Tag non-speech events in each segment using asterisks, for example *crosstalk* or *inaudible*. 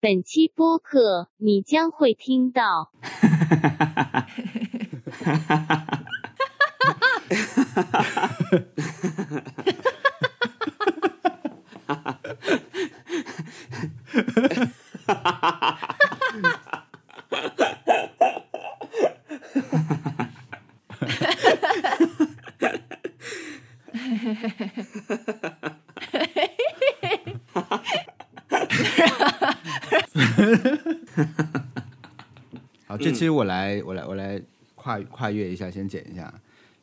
本期播客你将会听到。哈哈哈哈哈哈，这期我来，我来，我来跨跨越一下，先剪一下，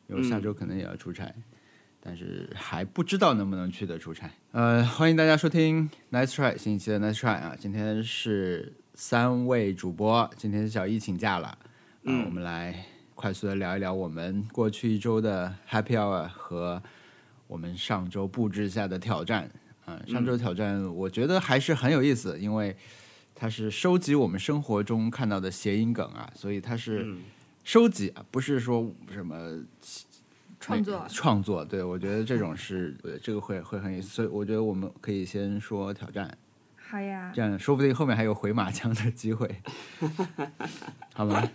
因为我下周可能也要出差，但是还不知道能不能去的出差。呃，欢迎大家收听 Nice Try 新一期的 Nice Try 啊，今天是三位主播，今天小易请假了，嗯、我们来快速的聊一聊我们过去一周的 Happy Hour 和我们上周布置下的挑战。啊、上周挑战我觉得还是很有意思，因为它是收集我们生活中看到的谐音梗啊，所以它是收集啊，不是说什么创作创作。对我觉得这种是呃这个会会很有意思，所以我觉得我们可以先说挑战，好呀，这样说不定后面还有回马枪的机会，*laughs* 好吗？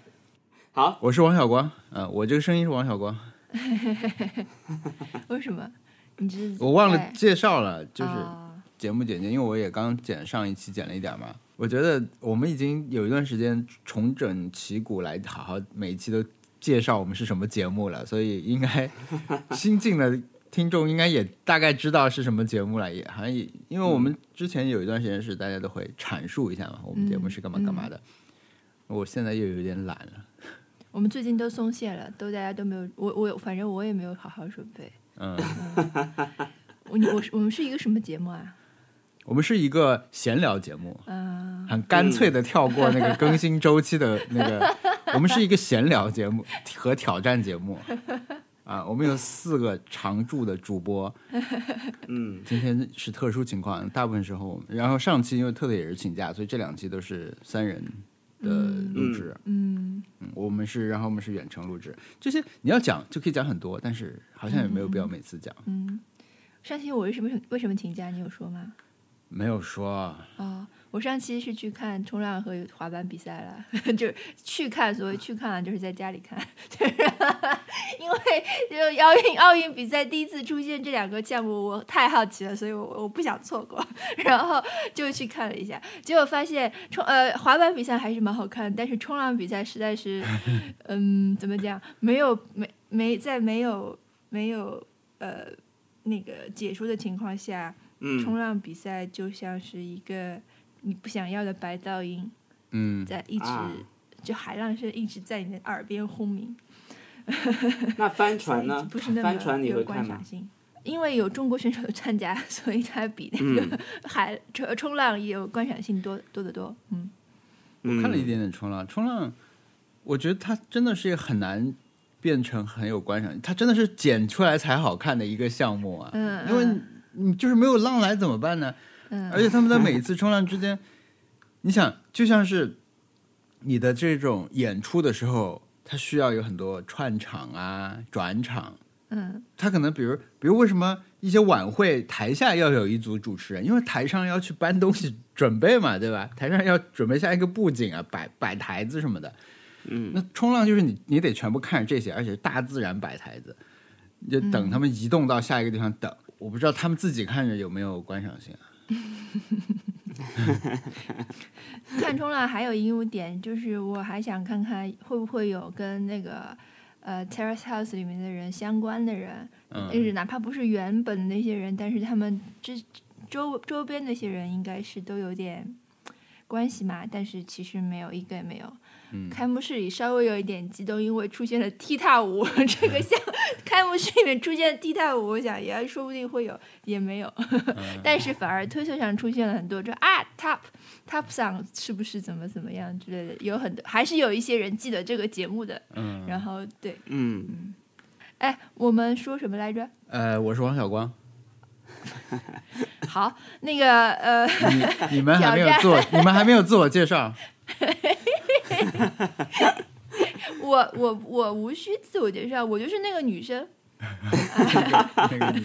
好，我是王小光，嗯、我这个声音是王小光 *laughs* *laughs* 为什么？你这我忘了介绍了，就是哦节目简介，因为我也刚剪上一期剪了一点嘛。我觉得我们已经有一段时间重整旗鼓来好好每一期都介绍我们是什么节目了，所以应该新进的听众应该也大概知道是什么节目了，也好像也因为我们之前有一段时间是大家都会阐述一下嘛，我们节目是干嘛干嘛的。我现在又有点懒了，我们最近都松懈了，都大家都没有，我我反正我也没有好好准备。嗯，*laughs* 我你我是我们是一个什么节目啊？我们是一个闲聊节目，嗯、很干脆的跳过那个更新周期的那个，*laughs* 我们是一个闲聊节目和挑战节目。啊，我们有四个常驻的主播，嗯，今天是特殊情况，大部分时候，然后上期因为特特也是请假，所以这两期都是三人的录制，嗯，嗯，我们是，然后我们是远程录制，这些你要讲就可以讲很多，但是好像也没有必要每次讲，嗯。上期我为什么为什么请假？你有说吗？没有说，哦，我上期是去看冲浪和滑板比赛了，*laughs* 就是去看，所谓去看啊就是在家里看，*laughs* 就是 *laughs* 因为就奥运奥运比赛第一次出现这两个项目，我太好奇了，所以我我不想错过，然后就去看了一下，结果发现冲呃滑板比赛还是蛮好看，但是冲浪比赛实在是，嗯，怎么讲，没有没没在没有没有呃那个解说的情况下。冲嗯，浪比赛就像是一个你不想要的白噪音，嗯，在一直、啊就海浪声一直在你的耳边轰鸣。*laughs* 那帆船呢不是那？帆船有会看吗？观赏性。因为有中国选手的参加，所以它比那嗯个海冲冲浪也有观赏性多多得多。嗯，我看了一点点冲浪，冲浪，我觉得它真的是很难变成很有观赏，它真的是剪出来才好看的一个项目啊。嗯因为你就是没有浪来怎么办呢？嗯而且他们在每一次冲浪之间，你想就像是你的这种演出的时候，它需要有很多串场啊、转场。嗯他可能比如，比如为什么一些晚会台下要有一组主持人？因为台上要去搬东西准备嘛，对吧？台上要准备下一个布景啊，摆摆台子什么的。嗯，那冲浪就是你你得全部看着这些，而且是大自然摆台子，你就等他们移动到下一个地方等。我不知道他们自己看着有没有观赏性啊。*laughs* 看中了还有一个点就是，我还想看看会不会有跟那个呃 Terrace House 里面的人相关的人，嗯就是哪怕不是原本的那些人，但是他们这周周边那些人应该是都有点关系嘛，但是其实没有一个也没有。嗯开幕式里稍微有一点激动，因为出现了踢踏舞 *laughs* 这个项，*laughs* 开幕式里面出现踢踏舞，我想也说不定会有，也没有。嗯 *laughs* 但是反而推特上出现了很多，就啊 top top 上是不是怎么怎么样之类的，有很多还是有一些人记得这个节目的。嗯，然后对，嗯，哎，我们说什么来着？呃，我是王小光，好，那个呃，你你们还没有挑自我，你们还没有自我介绍。我我我无需自我介绍，我就是那个女生。那个女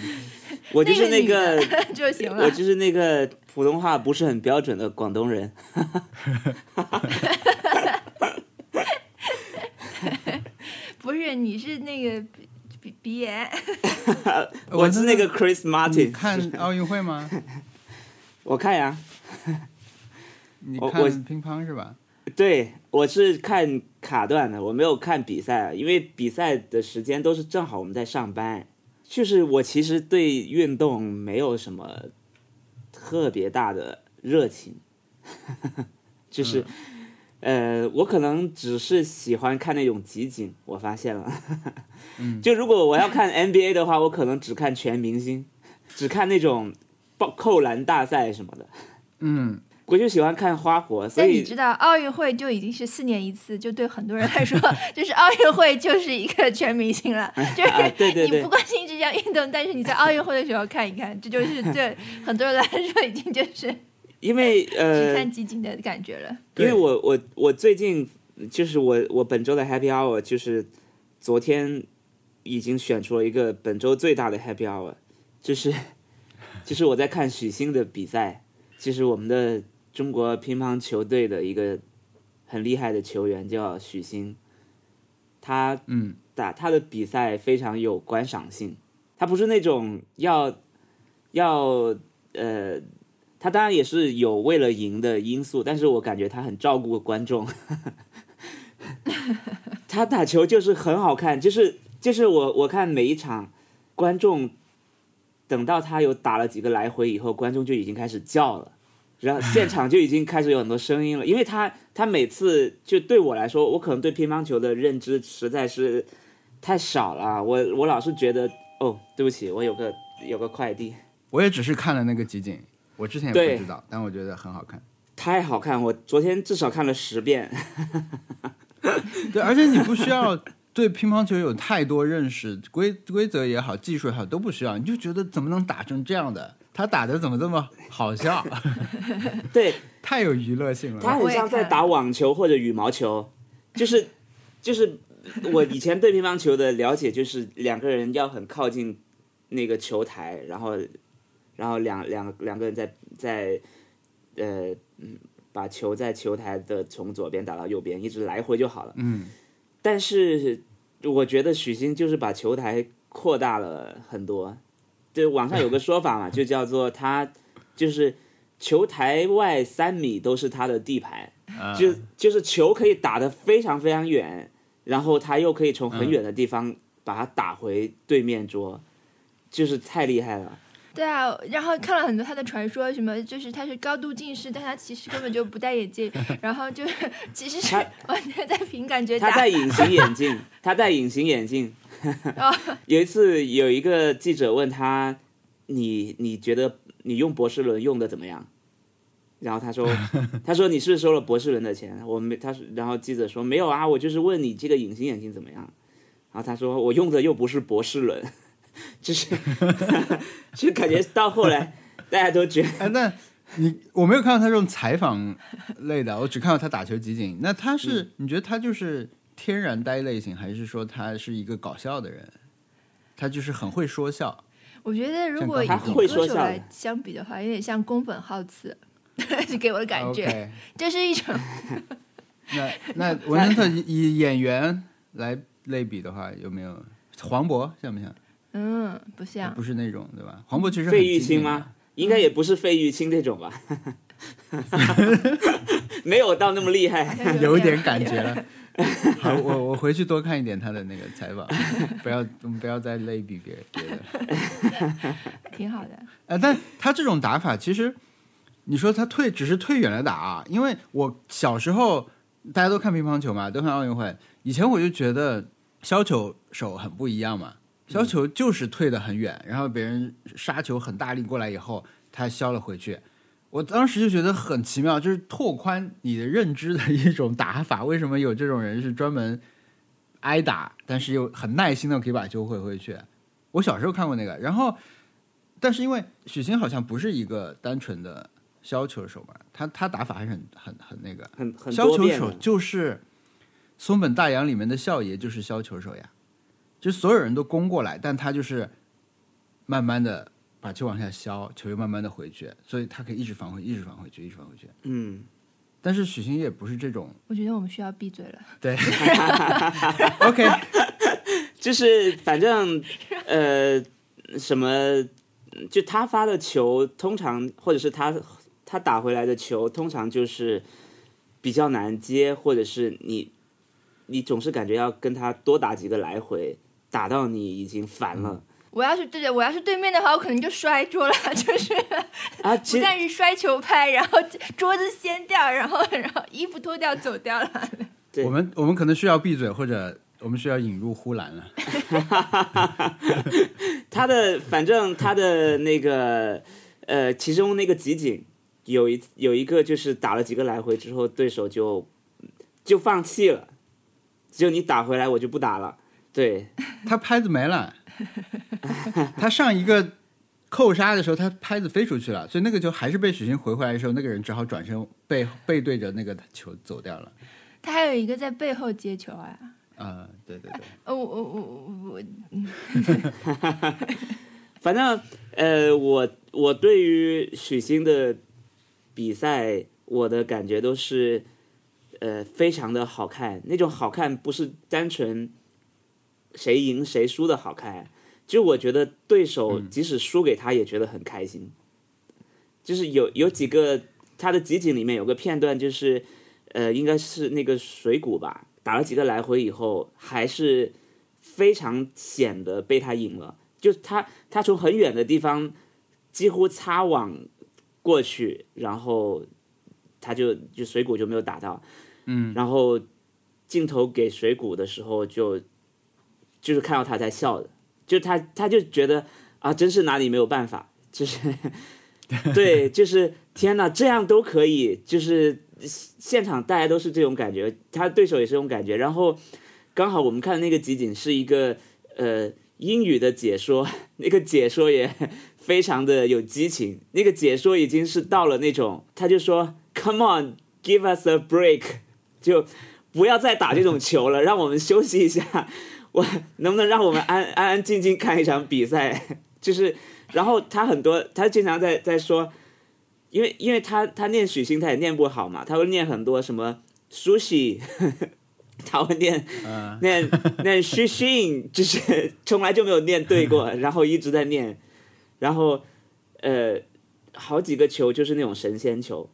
我就是那个，*laughs* 就行了。我就是那个普通话不是很标准的广东人。*laughs* 不是，你是那个鼻鼻鼻炎，*laughs* 我是那个 Chris Martin 看奥运会吗？我看呀，你我我看乒乓是吧？对我是看卡段的，我没有看比赛，啊因为比赛的时间都是正好我们在上班。就是我其实对运动没有什么特别大的热情，*laughs* 就是、呃，我可能只是喜欢看那种集锦。我发现了，*laughs* 就如果我要看 NBA 的话，我可能只看全明星，只看那种爆扣篮大赛什么的。嗯，我就喜欢看花火，所以你知道奥运会就已经是四年一次，就对很多人来说，*laughs* 就是奥运会就是一个全明星了。*laughs* 就是、啊对对对你不关心这项运动，但是你在奥运会的时候看一看，这就是 *laughs* 对很多人来说已经就是因为只呃，看集锦的感觉了。因为我我我最近就是我我本周的 Happy Hour 就是昨天已经选出了一个本周最大的 Happy Hour，就是就是我在看许昕的比赛，就是我们的中国乒乓球队的一个很厉害的球员叫许昕，他嗯打他的比赛非常有观赏性，他不是那种要要呃。他当然也是有为了赢的因素，但是我感觉他很照顾观众。*laughs* 他打球就是很好看，就是就是我我看每一场，观众等到他有打了几个来回以后，观众就已经开始叫了，然后现场就已经开始有很多声音了，因为他他每次就对我来说，我可能对乒乓球的认知实在是太少了，我我老是觉得哦，对不起，我有个有个快递。我也只是看了那个集锦，我之前也不知道，但我觉得很好看。太好看！我昨天至少看了十遍。*laughs* 对，而且你不需要对乒乓球有太多认识，规规则也好，技术也好都不需要，你就觉得怎么能打成这样的？他打的怎么这么好笑？*laughs* 对，太有娱乐性了。他很像在打网球或者羽毛球，就是就是我以前对乒乓球的了解，就是两个人要很靠近那个球台，然后然后两两两个人在在呃嗯把球在球台的从左边打到右边，一直来回就好了。嗯，但是我觉得许昕就是把球台扩大了很多。对，网上有个说法嘛，*laughs* 就叫做他就是球台外三米都是他的地盘，啊就就是球可以打得非常非常远，然后他又可以从很远的地方把它打回对面桌，就是太厉害了。对啊，然后看了很多他的传说，什么就是他是高度近视，但他其实根本就不戴眼镜，*laughs* 然后就是其实是他完全在凭感觉打。他戴 *laughs* 隐形眼镜，他戴隐形眼镜。*laughs* 有一次有一个记者问他：“你你觉得你用博士伦用的怎么样？”然后他说：“他说你是收了博士伦的钱？”我没，他说，然后记者说：“没有啊，我就是问你这个隐形眼镜怎么样。”然后他说：“我用的又不是博士伦，就是 *laughs* 就感觉到后来大家都觉得哎，那你我没有看到他这种采访类的，我只看到他打球集锦。那他是、嗯你觉得他就是天然呆类型，还是说他是一个搞笑的人？他就是很会说笑。我觉得如果以会说笑的歌手来相比的话，有点像宫本浩次，*laughs* 就给我的感觉 *laughs* 这是一种那那文森特以以演员来类比的话，有没有黄渤像不像？嗯不像不是那种对吧？黄渤其实费玉清吗？应该也不是费玉清这种吧，*laughs* 没有到那么厉害。*laughs* 有一点感觉了。好，我我回去多看一点他的那个采访，*laughs* 不要我们不要再类比别人别的。挺好的。呃，但他这种打法，其实你说他退只是退远了打啊，因为我小时候大家都看乒乓球嘛，都看奥运会，以前我就觉得削球手很不一样嘛，削球就是退得很远，然后别人杀球很大力过来以后，他削了回去。我当时就觉得很奇妙，就是拓宽你的认知的一种打法。为什么有这种人是专门挨打，但是又很耐心的可以把球回回去？我小时候看过那个，然后，但是因为许昕好像不是一个单纯的削球手嘛，他他打法还是很很很那个。很很削球手就是松本大洋里面的笑爷，就是削球手呀。就所有人都攻过来，但他就是慢慢的把球往下削，球又慢慢的回去，所以他可以一直返回，一直返回去，一直返回去。嗯，但是许昕也不是这种，我觉得我们需要闭嘴了。对，*laughs* *laughs* OK，就是反正呃什么，就他发的球，通常或者是他他打回来的球，通常就是比较难接，或者是你你总是感觉要跟他多打几个来回，打到你已经烦了。我要是对着我要是对面的话，我可能就摔桌了，*laughs* 就是啊，实但是摔球拍，然后桌子掀掉，然后然后衣服脱掉走掉了。*laughs* 对我们我们可能需要闭嘴，或者我们需要引入呼兰了。*laughs* 他的反正他的那个呃，其中那个集锦有一有一个就是打了几个来回之后，对手就就放弃了，只有你打回来，我就不打了。对，*laughs* 他拍子没了，*laughs* 他上一个扣杀的时候，他拍子飞出去了，所以那个球还是被许昕回回来的时候，那个人只好转身背背对着那个球走掉了。他还有一个在背后接球啊。啊、对对对，哦，*laughs* 我我我我反正呃，我我对于许昕的比赛，我的感觉都是呃非常的好看，那种好看不是单纯谁赢谁输的好看，就我觉得对手即使输给他也觉得很开心。就是有有几个他的集锦里面有个片段，就是呃应该是那个水谷吧，打了几个来回以后，还是非常显得被他赢了。就他他从很远的地方几乎擦网过去，然后他就就水谷就没有打到，嗯，然后镜头给水谷的时候就就是看到他在笑的，就他他就觉得啊，真是拿你没有办法，就是 *laughs* 对，就是天哪，这样都可以，就是现场大家都是这种感觉，他对手也是这种感觉，然后刚好我们看的那个集锦是一个呃英语的解说，那个解说也非常的有激情，那个解说已经是到了那种，他就说 Come on, give us a break，就不要再打这种球了，让我们休息一下。我能不能让我们安安安静静看一场比赛？就是，然后他很多，他经常在在说，因为因为他他念许昕他也念不好嘛，他会念很多什么 sushi，*laughs* 他会念嗯、念念许昕，就是从来就没有念对过，然后一直在念，然后呃好几个球就是那种神仙球，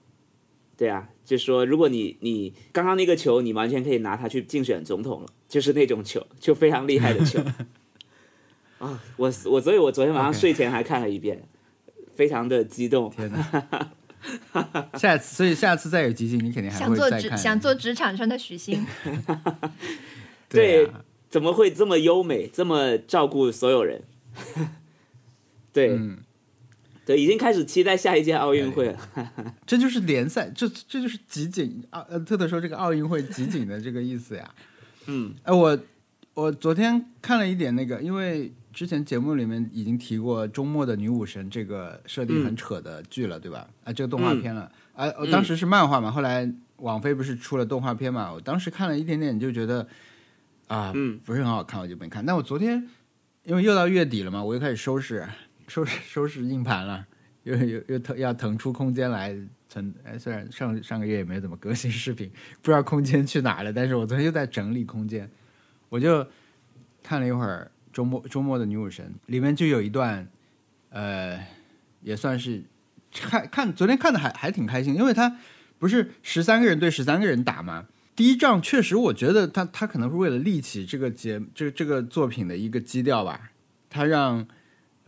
对啊，就说如果你你刚刚那个球，你完全可以拿它去竞选总统了，就是那种球，就非常厉害的球。*laughs* 啊，我我所以，我昨天晚上睡前还看了一遍非常的激动。天哪！*laughs* 下次，所以下次再有集锦，你肯定还想做会再看。职想做职场上的许昕，*laughs* 对啊怎么会这么优美，这么照顾所有人？对、嗯，对，已经开始期待下一届奥运会了。*laughs* 这就是联赛，这这就是集锦奥呃，特特说这个奥运会集锦的这个意思呀。*laughs* 嗯哎，我我昨天看了一点那个，因为之前节目里面已经提过《周末的女武神》这个设定很扯的剧了，对吧？啊，这个动画片了。啊，我当时是漫画嘛，后来网飞不是出了动画片嘛？我当时看了一点点，就觉得啊，嗯不是很好看，我就没看。但我昨天因为又到月底了嘛，我又开始收拾收拾收拾硬盘了，又又又腾要腾出空间来存。哎，虽然上上个月也没怎么更新视频，不知道空间去哪了，但是我昨天又在整理空间，我就看了一会儿周末周末的女武神，里面就有一段，呃，也算是看看昨天看的还还挺开心，因为他不是十三个人对十三个人打嘛。第一仗确实，我觉得他他可能是为了立起这个节这这个作品的一个基调吧，他让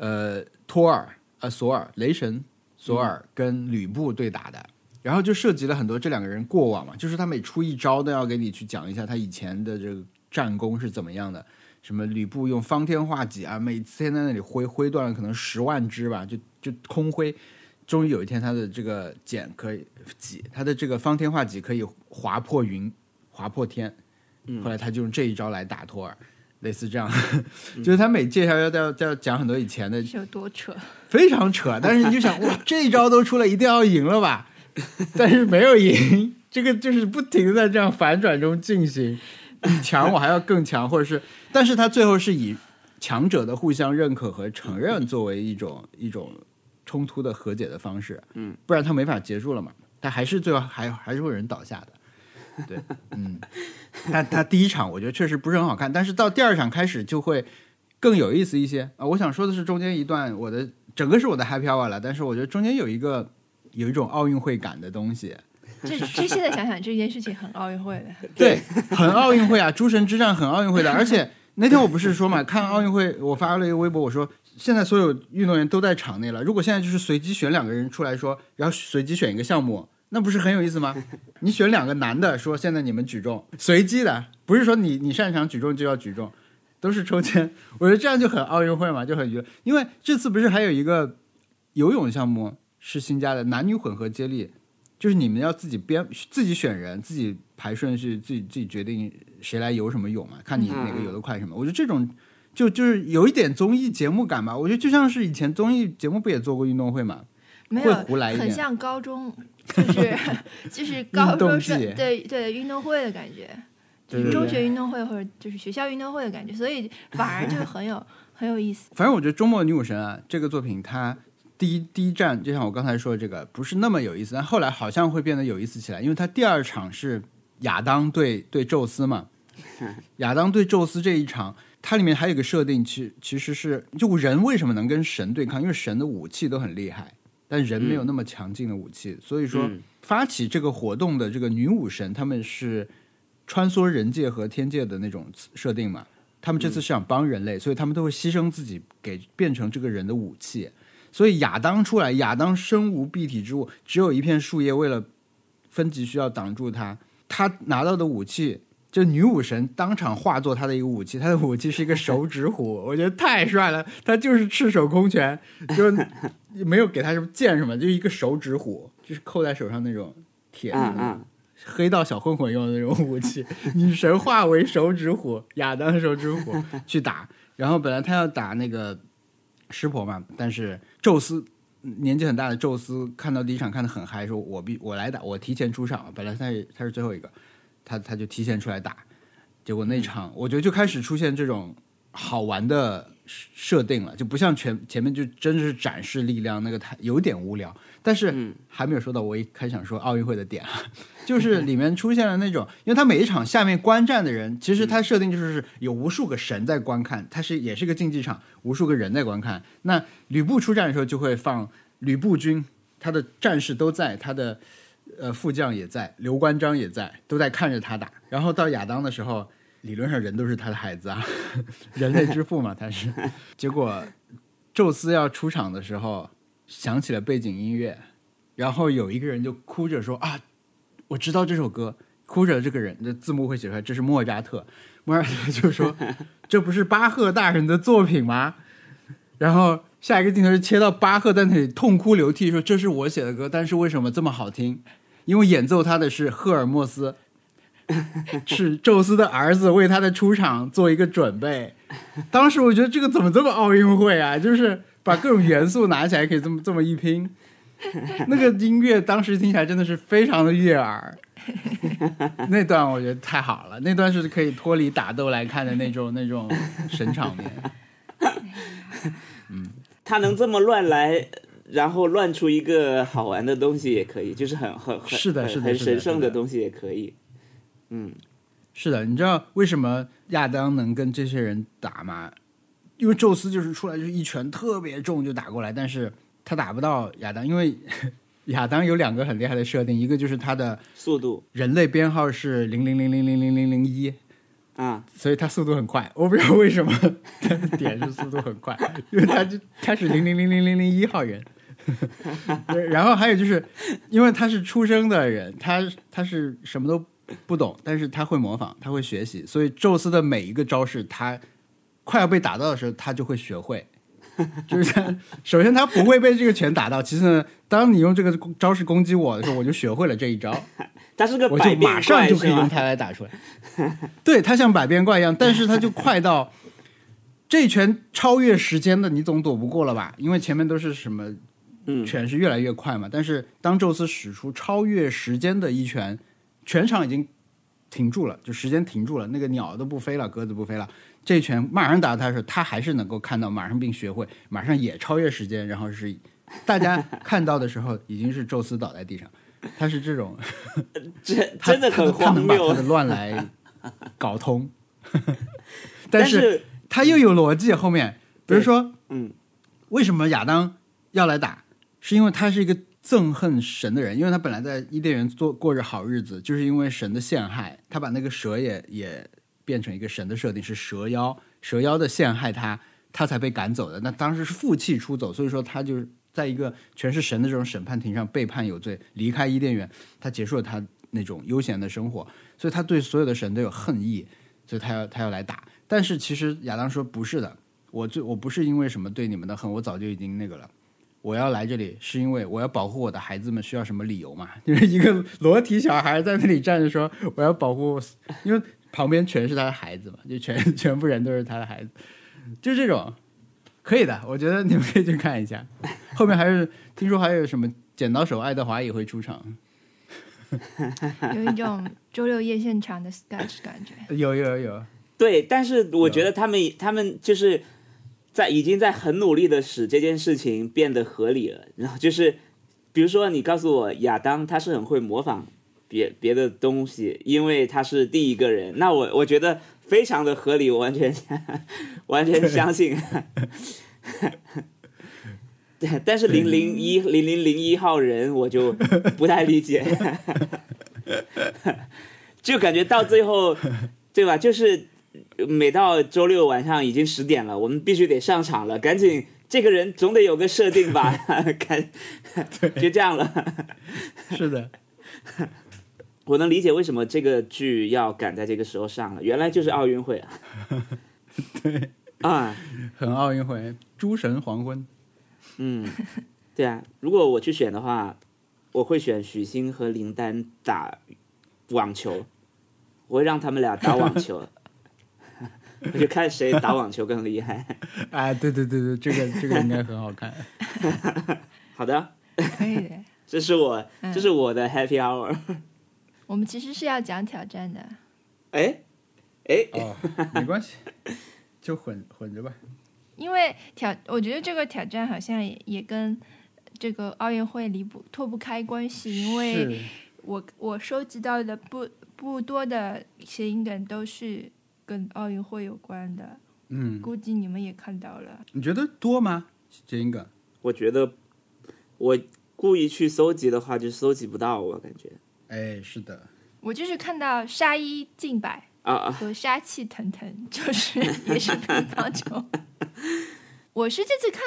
呃托尔呃索尔雷神索尔跟吕布对打的，然后就涉及了很多这两个人过往嘛，就是他每出一招都要给你去讲一下他以前的这个战功是怎么样的。什么吕布用方天画戟啊，每天在那里挥挥断了可能十万只吧，就就空挥。终于有一天，他的这个剑可以戟，他的这个方天画戟可以划破云，划破天。后来他就用这一招来打托尔，类似这样，就是他每介绍要要要讲很多以前的是有多扯？非常扯，但是你就想，哇，*laughs* 这一招都出来，一定要赢了吧？但是没有赢，这个就是不停的在这样反转中进行，你强我还要更强，或者是，但是他最后是以强者的互相认可和承认作为一种一种冲突的和解的方式，嗯，不然他没法结束了嘛，他还是最后还还是会有人倒下的，对，*laughs* 嗯，但他第一场我觉得确实不是很好看，但是到第二场开始就会更有意思一些。啊、我想说的是中间一段我的整个是我的 happy hour 了，但是我觉得中间有一个有一种奥运会感的东西，*laughs* 这这现在想想这件事情很奥运会的，*laughs* 对，很奥运会啊，诸神之战很奥运会的，而且那天我不是说嘛，看奥运会，我发了一个微博，我说现在所有运动员都在场内了，如果现在就是随机选两个人出来说，然后随机选一个项目，那不是很有意思吗？*laughs* 你选两个男的，说现在你们举重，随机的，不是说你你擅长举重就要举重，都是抽签，我觉得这样就很奥运会嘛，就很娱乐。因为这次不是还有一个游泳项目是新加的男女混合接力，就是你们要自己编、自己选人、自己排顺序、自己自己决定谁来游什么泳嘛，看你哪个游得快什么。我觉得这种就就是有一点综艺节目感吧。我觉得就像是以前综艺节目不也做过运动会嘛，会没有胡来一点。很像高中，就是 *laughs* 就是高中生对对运动会的感觉，就是中学运动会或者就是学校运动会的感觉，所以反而就很有 *laughs* 很有意思。反正我觉得《周末女武神》啊，这个作品它第一第一站，就像我刚才说的这个，不是那么有意思，但后来好像会变得有意思起来，因为它第二场是亚当对对宙斯嘛，*laughs* 亚当对宙斯这一场，它里面还有一个设定，其其实是就人为什么能跟神对抗，因为神的武器都很厉害，但人没有那么强劲的武器，所以说嗯发起这个活动的这个女武神，他们是穿梭人界和天界的那种设定嘛。他们这次是想帮人类，所以他们都会牺牲自己，给变成这个人的武器。所以亚当出来，亚当身无蔽体之物，只有一片树叶，为了分级需要挡住他。他拿到的武器，就女武神当场化作他的一个武器，他的武器是一个手指虎，*laughs* 我觉得太帅了。他就是赤手空拳，就 *laughs* 没有给他什么剑什么，就一个手指虎，就是扣在手上那种铁的黑道小混混用的那种武器，*laughs* 女神化为手指虎，亚当手指虎去打。然后本来他要打那个湿婆嘛，但是宙斯年纪很大的宙斯看到第一场看得很嗨，说我必我来打，我提前出场。本来他是他是最后一个，他他就提前出来打。结果那场我觉得就开始出现这种好玩的设定了，就不像前前面就真的是展示力量，那个太有点无聊。但是嗯还没有说到我一开始想说奥运会的点啊，*laughs* 就是里面出现了那种，因为他每一场下面观战的人，其实他设定就是有无数个神在观看，他是也是个竞技场，无数个人在观看。那吕布出战的时候就会放吕布军，他的战士都在，他的呃副将也在，刘关张也在，都在看着他打。然后到亚当的时候，理论上人都是他的孩子啊，*laughs* 人类之父嘛，他是。结果宙斯要出场的时候，响起了背景音乐，然后有一个人就哭着说啊，我知道这首歌。哭着这个人的字幕会写出来，这是莫扎特。莫扎特就说：“ *laughs* 这不是巴赫大人的作品吗？”然后下一个镜头是切到巴赫在那里痛哭流涕，说：“这是我写的歌，但是为什么这么好听？因为演奏他的是赫尔墨斯，*laughs* 是宙斯的儿子，为他的出场做一个准备。当时我觉得这个怎么这么奥运会啊？就是把各种元素拿起来，可以这么这么一拼。那个音乐当时听起来真的是非常的悦耳。那段我觉得太好了，那段是可以脱离打斗来看的那种那种神场面。嗯他能这么乱来，然后乱出一个好玩的东西也可以，就是很很很是的很很是的是的神圣的的东西也可以。嗯，是的，你知道为什么亚当能跟这些人打吗？因为宙斯就是出来就是一拳特别重就打过来，但是他打不到亚当，因为 *laughs* 亚当有两个很厉害的设定，一个就是他的速度人类编号是零零零零零零零零一，啊，所以他速度很快。我不知道为什么 *laughs* 他的点是速度很快，*laughs* 因为他就他是零零零零零零一号人。*laughs* 然后还有就是，因为他是出生的人，他他是什么都不懂，但是他会模仿，他会学习，所以宙斯的每一个招式，他快要被打到的时候，他就会学会。就是他，首先他不会被这个拳打到，其次呢，当你用这个招式攻击我的时候，我就学会了这一招。他是个我就百变马上就可以用它来打出来。*laughs* 对，它像百变怪一样，但是它就快到这一拳超越时间的，你总躲不过了吧？因为前面都是什么嗯，拳是越来越快嘛。但是当宙斯使出超越时间的一拳，全场已经停住了，就时间停住了，那个鸟都不飞了，鸽子不飞了，这一拳马上打他的时候，他还是能够看到，马上并学会，马上也超越时间，然后是大家看到的时候，已经是宙斯倒在地上，他是这种，真真的很他他荒谬能把他的。乱来搞通，*laughs* 但是他又有逻辑后面，比如说，嗯，为什么亚当要来打？是因为他是一个憎恨神的人，因为他本来在伊甸园做过着好日子，就是因为神的陷害，他把那个蛇也也变成一个神的设定，是蛇妖，蛇妖的陷害他，他才被赶走的。那当时是负气出走，所以说他就是在一个全是神的这种审判庭上被判有罪，离开伊甸园，他结束了他那种悠闲的生活，所以他对所有的神都有恨意，所以他要他要来打。但是其实亚当说不是的，我最我不是因为什么对你们的恨，我早就已经那个了。我要来这里是因为我要保护我的孩子们，需要什么理由嘛？就是一个裸体小孩在那里站着说我要保护，因为旁边全是他的孩子嘛，就全 *laughs* 全部人都是他的孩子，就这种可以的，我觉得你们可以去看一下。*laughs* 后面还是听说还有什么剪刀手爱德华也会出场，有一种周六夜现场的 sketch 感觉。有有有，对，但是我觉得他们他们就是在已经在很努力的使这件事情变得合理了。然后就是，比如说你告诉我亚当他是很会模仿别别的东西，因为他是第一个人，那我我觉得非常的合理，我完全 *laughs* 完全相信。对，但是零零一零零零一号人我就不太理解，*laughs* 就感觉到最后，对吧？就是每到周六晚上已经十点了，我们必须得上场了，赶紧，这个人总得有个设定吧，*laughs* 赶，就这样了。是的，我能理解为什么这个剧要赶在这个时候上了，原来就是奥运会啊。*laughs* 对啊，*laughs* 很奥运会，诸神黄昏，嗯，对啊，如果我去选的话，我会选许昕和林丹打网球，我会让他们俩打网球，*laughs* 我就看谁打网球更厉害。哎，对对对对，这个这个应该很好看。好的，可以的。这是我这是我的 Happy Hour。我们其实是要讲挑战的，哎哎，哦，没关系，就混混着吧。因为挑，我觉得这个挑战好像也也跟这个奥运会离不脱不开关系，因为我我收集到的不不多的谐音梗都是跟奥运会有关的，嗯，估计你们也看到了。你觉得多吗？谐音梗？我觉得我故意去搜集的话，就搜集不到，我感觉哎，是的，我就是看到沙一儆百啊啊，和杀气腾腾，*laughs* 就是也是乒乓球。我是这次看，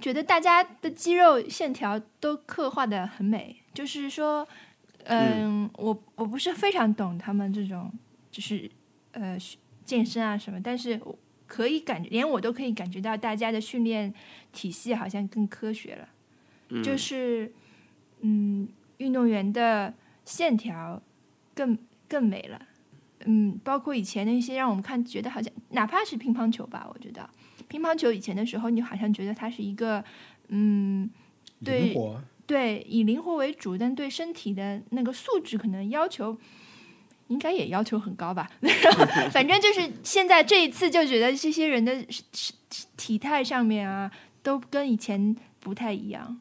觉得大家的肌肉线条都刻画的很美，就是说，嗯，我我不是非常懂他们这种，就是呃健身啊什么，但是我可以感觉，连我都可以感觉到大家的训练体系好像更科学了，嗯。就是嗯，运动员的线条更更美了。嗯，包括以前那些让我们看觉得好像，哪怕是乒乓球吧，我觉得乒乓球以前的时候，你好像觉得它是一个，嗯，对对，以灵活为主，但对身体的那个素质可能要求应该也要求很高吧。*laughs* *laughs* 反正就是现在这一次就觉得这些人的体态上面啊，都跟以前不太一样。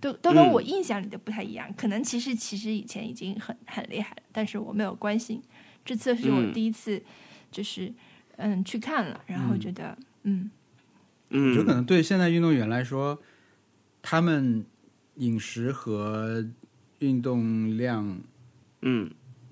都都跟我印象里的不太一样，可能其实其实以前已经很很厉害了，但是我没有关心。这次是我嗯。第一次，就是嗯去看了，然后觉得嗯。嗯，有可能对现在运动员来说，他们饮食和运动量嗯。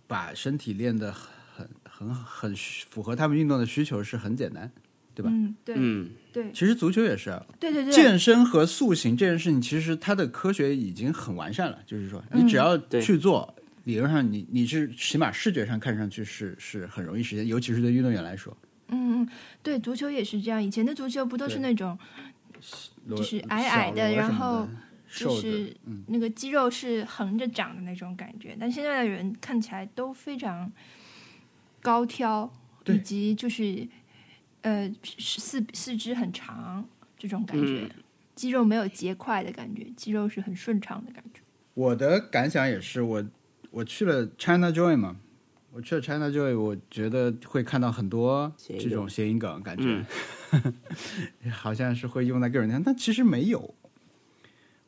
把身体练得很很很符合他们运动的需求是很简单。对吧？嗯对嗯。对。其实足球也是啊，对对对，健身和塑形这件事情，其实它的科学已经很完善了。就是说，嗯。你只要去做，理论上你你是起码视觉上看上去是是很容易实现，尤其是对运动员来说，嗯嗯对，足球也是这样，以前的足球不都是那种就是矮矮的然后就，是那个肌肉是横着长的那种感觉，但现在的人看起来都非常高挑，对。以及就是呃四四肢很长这种感觉，嗯肌肉没有结块的感觉，肌肉是很顺畅的感觉。我的感想也是，我我去了 China Joy 嘛，我我去了 China Joy，我觉得会看到很多这种谐音梗，感觉、*laughs* 好像是会用在各种地方，但其实没有。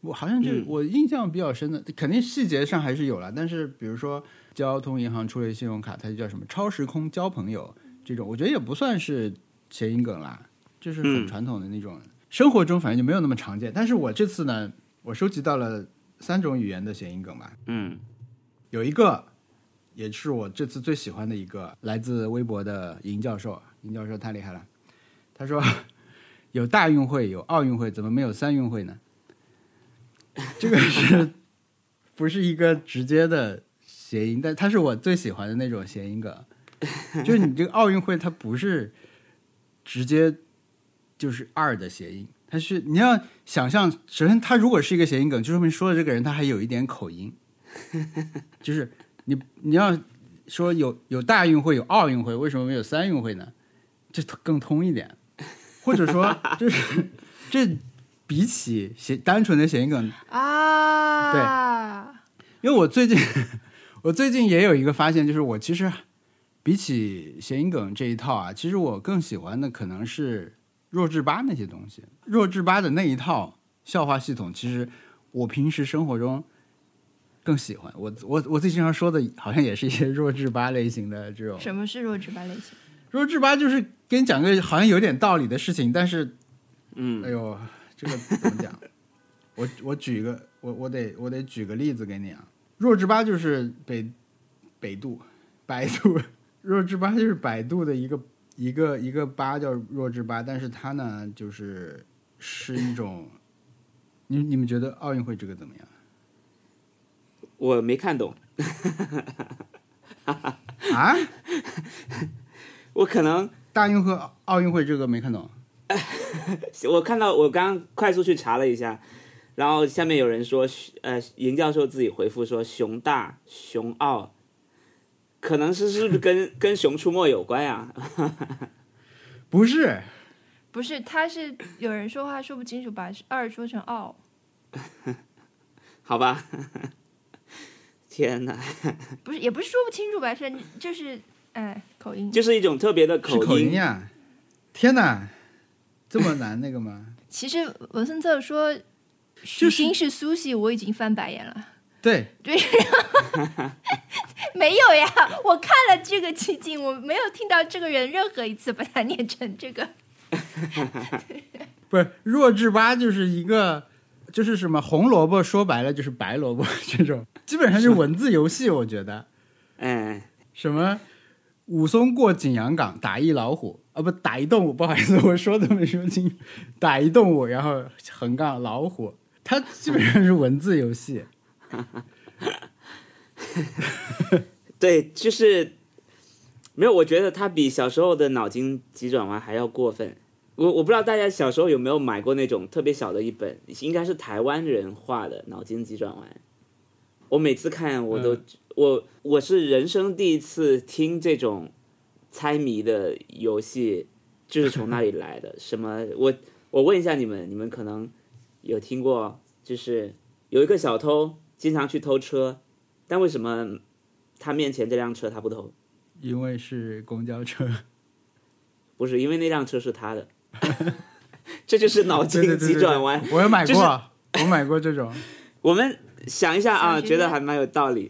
我好像就、嗯我印象比较深的，肯定细节上还是有了，但是比如说交通银行出了信用卡，它就叫什么超时空交朋友这种，我觉得也不算是谐音梗啦，就是很嗯传统的那种，生活中反正就没有那么常见。但是我这次呢，我收集到了三种语言的谐音梗吧，嗯有一个也是我这次最喜欢的一个，来自微博的尹教授。尹教授太厉害了，他说有大运会，有奥运会，怎么没有三运会呢？这个是不是一个直接的谐音？但它是我最喜欢的那种谐音梗。就是你这个奥运会，它不是直接就是二的谐音，它是你要想象，首先他如果是一个谐音梗，就说明说的这个人他还有一点口音。*laughs* 就是你你要说有有大运会有奥运会，为什么没有三运会呢？这更通一点，或者说就是这比起谐单纯的谐音梗，啊，对因为我最近 *laughs* 我最近也有一个发现，就是我其实比起谐音梗这一套啊，其实我更喜欢的可能是弱智吧那些东西。弱智吧的那一套笑话系统，其实我平时生活中更喜欢。我我我最经常说的，好像也是一些弱智吧类型的这种。什么是弱智吧类型？弱智吧就是给你讲个好像有点道理的事情，但是嗯哎呦，这个怎么讲？我我举一个，我我得我得举个例子给你啊。弱智吧就是北百度，百度，弱智吧就是百度的一个一个一个吧叫弱智吧，但是它呢就是是一种，你你们觉得奥运会这个怎么样？我没看懂，啊？*laughs* 我可能大运会、奥运会这个没看懂。*laughs* 我看到我刚刚快速去查了一下，然后下面有人说，呃，尹教授自己回复说熊大熊奥，可能是是不是跟跟熊出没有关呀？*laughs* 不是，不是，他是有人说话说不清楚，把二说成奥。*laughs* 好吧，*laughs* 天哪，不是，也不是说不清楚吧，是就是哎口音。就是一种特别的是口音呀！天哪，这么难那个吗？其实文森特说许昕是苏西，我已经翻白眼了。对对，*laughs* 没有呀，*laughs* 我看了这个情景，我没有听到这个人任何一次把它念成这个。*laughs* 不是弱智吧，就是一个就是什么红萝卜，说白了就是白萝卜这种，基本上就是文字游戏。我觉得嗯，什么武松过景阳冈，打一老虎啊，不打一动物，不好意思，我说的没说清楚，打一动物，然后横杠老虎，它基本上是文字游戏。*laughs* 对，就是没有，我觉得他比小时候的脑筋急转弯还要过分。我我不知道大家小时候有没有买过那种特别小的一本，应该是台湾人画的脑筋急转弯。我每次看我都、嗯我我是人生第一次听这种猜谜的游戏，就是从那里来的。什么？我我问一下你们，你们可能有听过，就是有一个小偷经常去偷车，但为什么他面前这辆车他不偷？因为是公交车，不是因为那辆车是他的，*laughs* 这就是脑筋对对对对急转弯。我有买过，就是我买过这种。我们想一下啊，觉得还蛮有道理。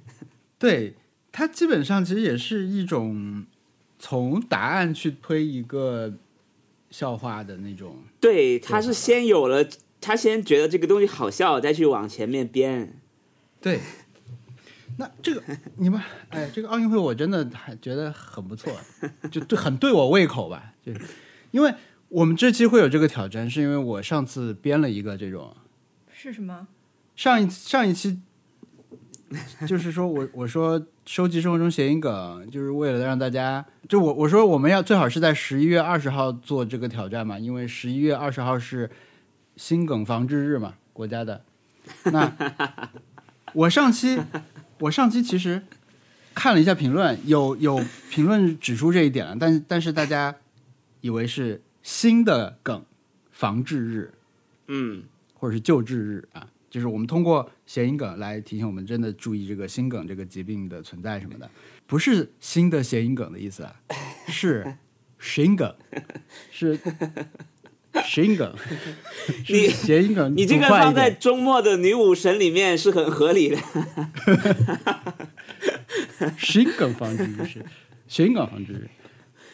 *laughs* 对，他基本上其实也是一种从答案去推一个笑话的那种。对，他是先有了，他先觉得这个东西好笑，再去往前面编。对，那这个你们哎，这个奥运会我真的还觉得很不错，就对很对我胃口吧。就是因为我们这期会有这个挑战，是因为我上次编了一个这种是什么？上一上一期，就是说我我说收集生活中谐音梗，就是为了让大家，就我我说我们要最好是在十一月二十号做这个挑战嘛，因为十一月二十号是心梗防治日嘛，国家的。那我上期我上期其实看了一下评论，有有评论指出这一点了，但但是大家以为是新的梗防治日，嗯，或者是救治日啊，就是我们通过谐音梗来提醒我们真的注意这个心梗这个疾病的存在什么的，不是新的谐音梗的意思啊，是 *laughs* 心梗，是 *laughs* 心梗，你是谐音梗。你这个放在周末的女武神里面是很合理的。心梗防治日是心梗防治日，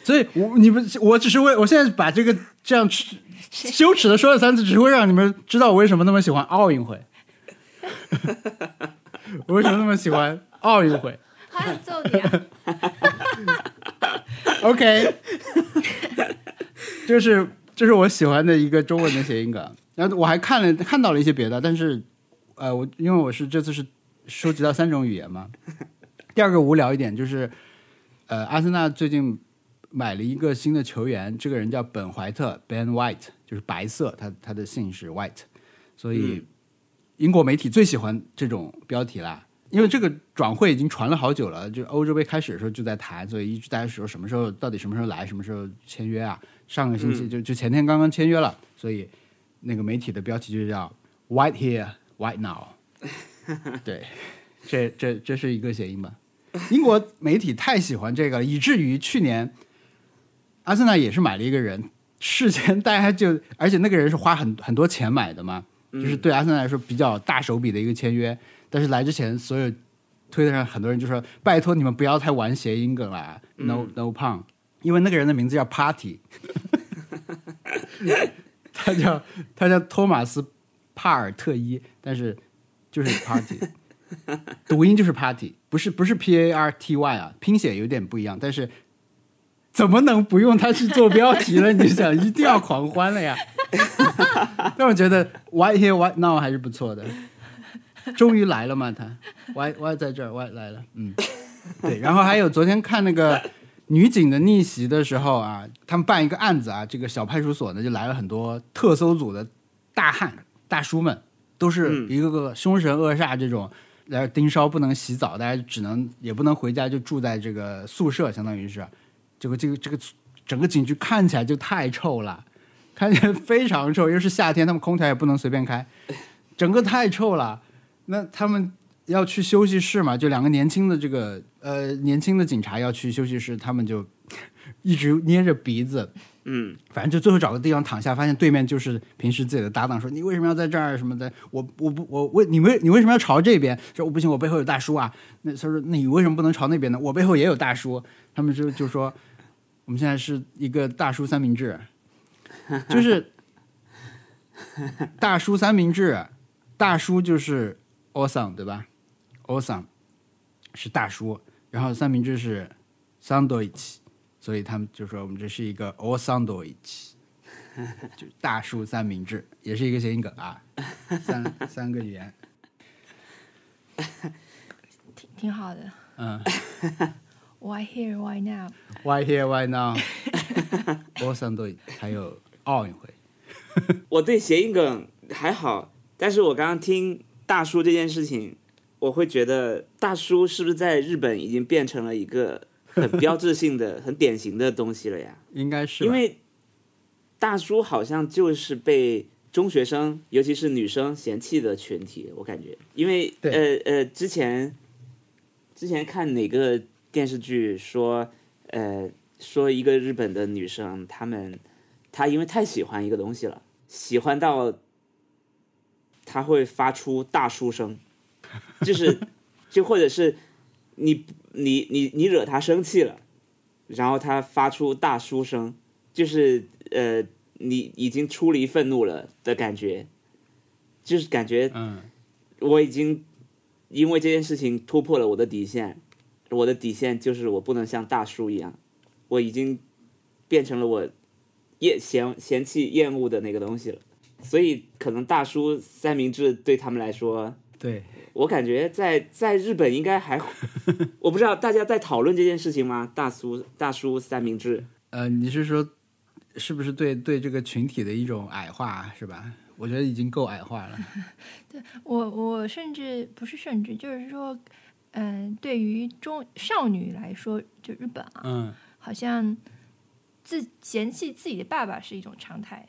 所以我你们我只是为我现在把这个这样耻羞耻的说了三次，只是会让你们知道我为什么那么喜欢奥运会。*laughs* 我为什么那么喜欢奥运会好想揍你啊！？*laughs* OK，就是这是我喜欢的一个中文的谐音梗。*laughs* 然后我还看了看到了一些别的，但是呃，我因为我是这次是收集到三种语言嘛。*laughs* 第二个无聊一点就是，呃，阿森纳最近买了一个新的球员，这个人叫本怀特 （Ben White），就是白色，他他的姓是 White，所以英国媒体最喜欢这种标题啦。因为这个转会已经传了好久了，就欧洲杯开始的时候就在谈，所以一直大家说什么时候到底什么时候来，什么时候签约啊？上个星期就就前天刚刚签约了，所以那个媒体的标题就叫 “White here, White now”。*laughs* 对，这这这是一个谐音吧？英国媒体太喜欢这个了，以至于去年阿森纳也是买了一个人，事前大家就，而且那个人是花很很多钱买的嘛，就是对阿森纳来说比较大手笔的一个签约。但是来之前，所有推特上很多人就说：“拜托你们不要太玩谐音梗了、n o No 胖，因为那个人的名字叫 Party，*laughs* 他叫他叫托马斯帕尔特伊，但是就是 Party，读音就是 Party，不是不是 P A R T Y 啊，拼写有点不一样，但是怎么能不用它去做标题呢？你想一定要狂欢了呀！*laughs* 但我觉得 Why here Why now 还是不错的。终于来了嘛，他 Why Why 在这儿，Y 来了，嗯，对。然后还有昨天看那个女警的逆袭的时候啊，他们办一个案子啊，这个小派出所呢就来了很多特搜组的大汉大叔们，都是一个个凶神恶煞这种，来盯梢不能洗澡，大家只能也不能回家，就住在这个宿舍，相当于是，这个这个这个整个景区看起来就太臭了，看起来非常臭，又是夏天，他们空调也不能随便开，整个太臭了。那他们要去休息室嘛？就两个年轻的这个呃年轻的警察要去休息室，他们就 *laughs* 一直捏着鼻子，嗯，反正就最后找个地方躺下，发现对面就是平时自己的搭档，说你为什么要在这儿什么的？我我不我为你为你为什么要朝这边？说我不行，我背后有大叔啊。那他说那你为什么不能朝那边呢？我背后也有大叔。他们就就说我们现在是一个大叔三明治，就是 *laughs* 大叔三明治，大叔就是 awesome 对吧？awesome 是大叔，然后三明治是 sandwich，所以他们就说我们这是一个 all *laughs* sandwich，就大叔三明治，也是一个谐音梗啊，三 *laughs* 三个语言，*laughs* 挺挺好的。嗯 Why here? Why now?，why here why now，all sandwich，还有奥运会，我对谐音梗还好，但是我刚刚听大叔这件事情，我会觉得大叔是不是在日本已经变成了一个很标志性的、*laughs* 很典型的东西了呀？应该是因为大叔好像就是被中学生，尤其是女生嫌弃的群体，我感觉，因为呃呃，之前之前看哪个电视剧说，呃，说一个日本的女生，她们她因为太喜欢一个东西了，喜欢到她会发出大叔声，*laughs* 就是就或者是你你你你惹他生气了。然后他发出大叔声，就是呃，你已经出离愤怒了的感觉，就是感觉嗯我已经因为这件事情突破了我的底线，我的底线就是我不能像大叔一样，我已经变成了我厌嫌嫌弃厌恶的那个东西了，所以可能大叔三明治对他们来说，对，我感觉在在日本应该还，我不知道大家在讨论这件事情吗？大叔大叔三明治，呃，你是说是不是对对这个群体的一种矮化是吧？我觉得已经够矮化了，*laughs* 对我我甚至不是甚至，就是说，嗯、对于中少女来说，就日本啊，嗯好像自嫌弃自己的爸爸是一种常态。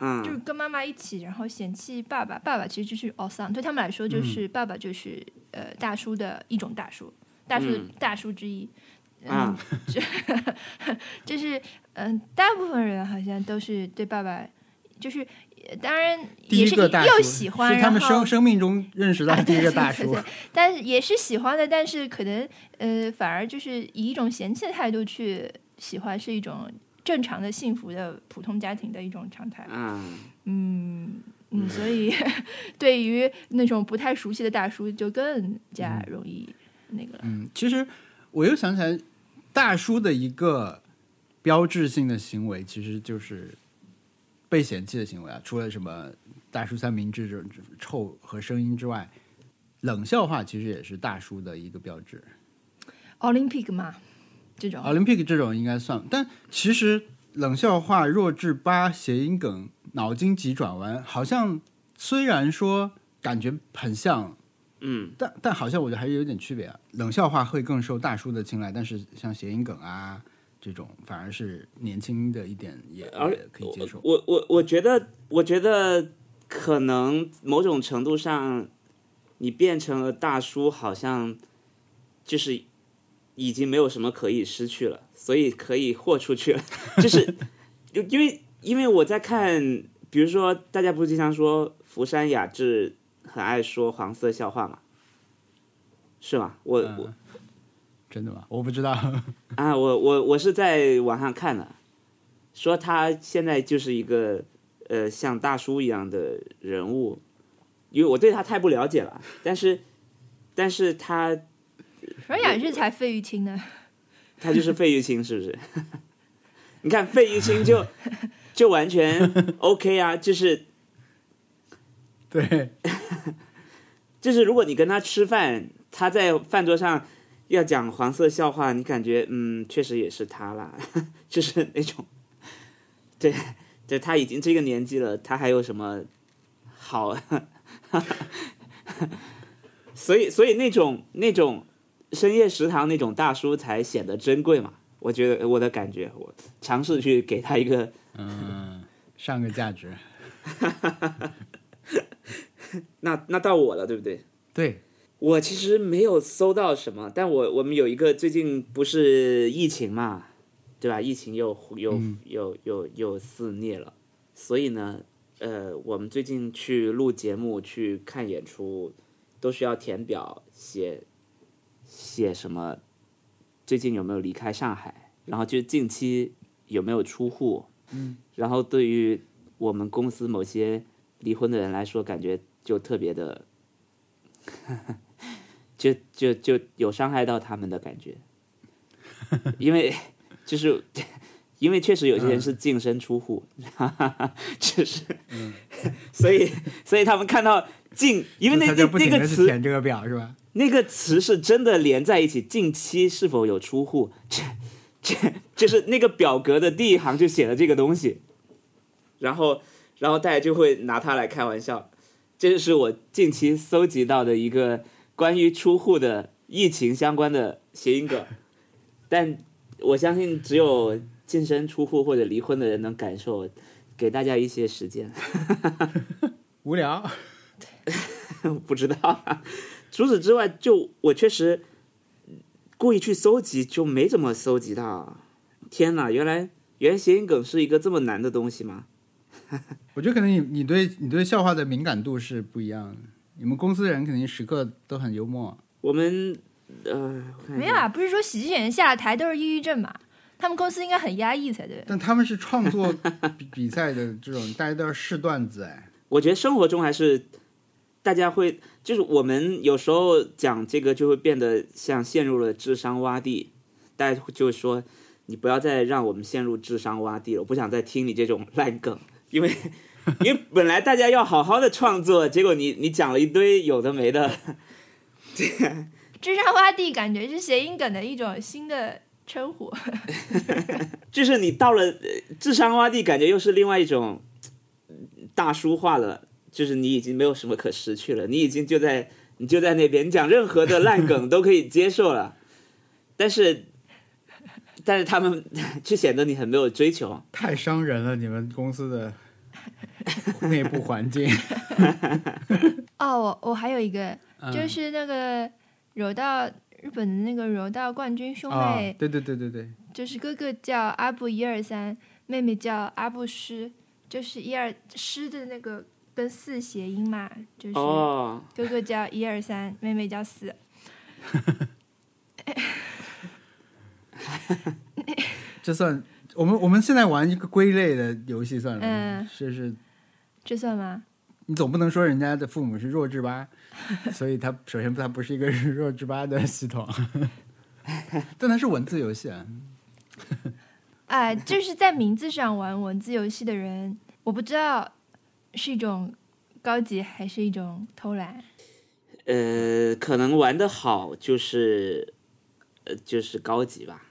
嗯就是跟妈妈一起，然后嫌弃爸爸。爸爸其实就是哦 son，对他们来说，就是、爸爸就是呃大叔的一种大叔，大叔大叔之一。啊，*laughs* 就是嗯、大部分人好像都是对爸爸，就是呃当然第也是又喜欢，是他们生生命中认识到第一个对大叔对对。但是也是喜欢的，但是可能呃，反而就是以一种嫌弃的态度去喜欢，是一种正常的、幸福的普通家庭的一种常态。嗯，嗯嗯，所以 *laughs* 对于那种不太熟悉的大叔，就更加容易那个了。嗯，其实我又想起来，大叔的一个标志性的行为，其实就是被嫌弃的行为啊。除了什么大叔三明治这种臭和声音之外，冷笑话其实也是大叔的一个标志。Olympic 嘛，这种 Olympic 这种应该算，但其实冷笑话、弱智八、谐音梗、脑筋急转弯，好像虽然说感觉很像，嗯，但但好像我觉得还是有点区别啊。冷笑话会更受大叔的青睐，但是像谐音梗啊这种，反而是年轻的一点也而也可以接受。我我我觉得，我觉得可能某种程度上，你变成了大叔，好像就是已经没有什么可以失去了，所以可以豁出去了。就是就因为因为我在看，比如说大家不是经常说福山雅治很爱说黄色笑话嘛，是吗？我、嗯我真的吗？我不知道。*laughs* 啊，我我我是在网上看的，说他现在就是一个呃像大叔一样的人物，因为我对他太不了解了，但是但是他说雅是才费玉清呢。*laughs* 他就是费玉清，是不是？*laughs* 你看费玉清就就完全 *laughs* OK 啊，就是对，就是如果你跟他吃饭，他在饭桌上要讲黄色笑话，你感觉嗯，确实也是他啦，就是那种，对，对他已经这个年纪了，他还有什么好？所以，所以那种那种深夜食堂那种大叔才显得珍贵嘛。我觉得我的感觉，我尝试去给他一个嗯，上个价值。*laughs* 那那到我了，对不对？对，我其实没有搜到什么，但我我们有一个最近不是疫情嘛，对吧？疫情又又嗯又又又肆虐了，所以呢，呃，我们最近去录节目、去看演出，都需要填表写写什么，最近有没有离开上海，然后就近期有没有出户，嗯，然后对于我们公司某些离婚的人来说，感觉就特别的。就就就有伤害到他们的感觉，*laughs* 因为就是因为确实有些人是净身出户，就是，*laughs* 所以所以他们看到净，因为那那那个词填这个表是吧？那个词是真的连在一起，近期是否有出户，这这就是那个表格的第一行就写了这个东西，然后然后大家就会拿它来开玩笑，这就是我近期搜集到的一个关于出户的疫情相关的谐音梗，但我相信只有净身出户或者离婚的人能感受，给大家一些时间。无聊。*laughs* 不知道。除此之外，就我确实故意去搜集，就没怎么搜集到。天哪，原来原来谐音梗是一个这么难的东西吗？*laughs* 我觉得可能你你对你对笑话的敏感度是不一样的。你们公司的人肯定时刻都很幽默。我们呃，没有啊，不是说喜剧演员下了台都是抑郁症嘛？他们公司应该很压抑才对。但他们是创作比 *laughs* 比赛的这种，大家都要试段子哎。我觉得生活中还是大家会，就是我们有时候讲这个就会变得像陷入了智商洼地，大家就会说你不要再让我们陷入智商洼地了，我不想再听你这种烂梗，因为 *laughs* 因为本来大家要好好的创作，结果你你讲了一堆有的没的，智商洼地感觉是谐音梗的一种新的称呼。*laughs* *laughs* 就是你到了呃智商洼地，感觉又是另外一种呃大叔化了，就是你已经没有什么可失去了，你已经就在你就在那边，你讲任何的烂梗都可以接受了，但是但是他们却显得你很没有追求，太伤人了，你们公司的 *laughs* 内部环境。*laughs* 哦，我我还有一个，嗯。就是那个柔道日本的那个柔道冠军兄啊妹，，对对对对对，就是哥哥叫阿布一二三，妹妹叫阿布师，就是一二师的那个跟四谐音嘛，就是哦，哥哥叫一二三，妹妹叫四。*laughs* 这算我们我们现在玩一个归类的游戏算了，嗯是是，这算吗？你总不能说人家的父母是弱智吧？*laughs* 所以他首先他不是一个弱智吧的系统，*laughs* 但它是文字游戏啊。哎，就是在名字上玩文字游戏的人，我不知道是一种高级还是一种偷懒。呃，可能玩的好就是，呃，就是高级吧。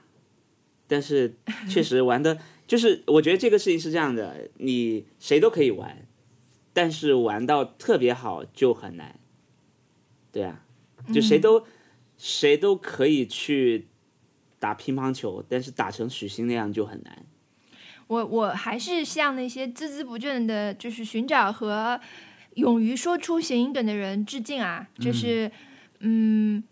但是 *laughs* 确实玩的，就是我觉得这个事情是这样的，你谁都可以玩，但是玩到特别好就很难。对啊，就谁都、谁都可以去打乒乓球，但是打成许昕那样就很难。我我还是向那些孜孜不倦的，就是寻找和勇于说出谐音梗的人致敬啊！就是，嗯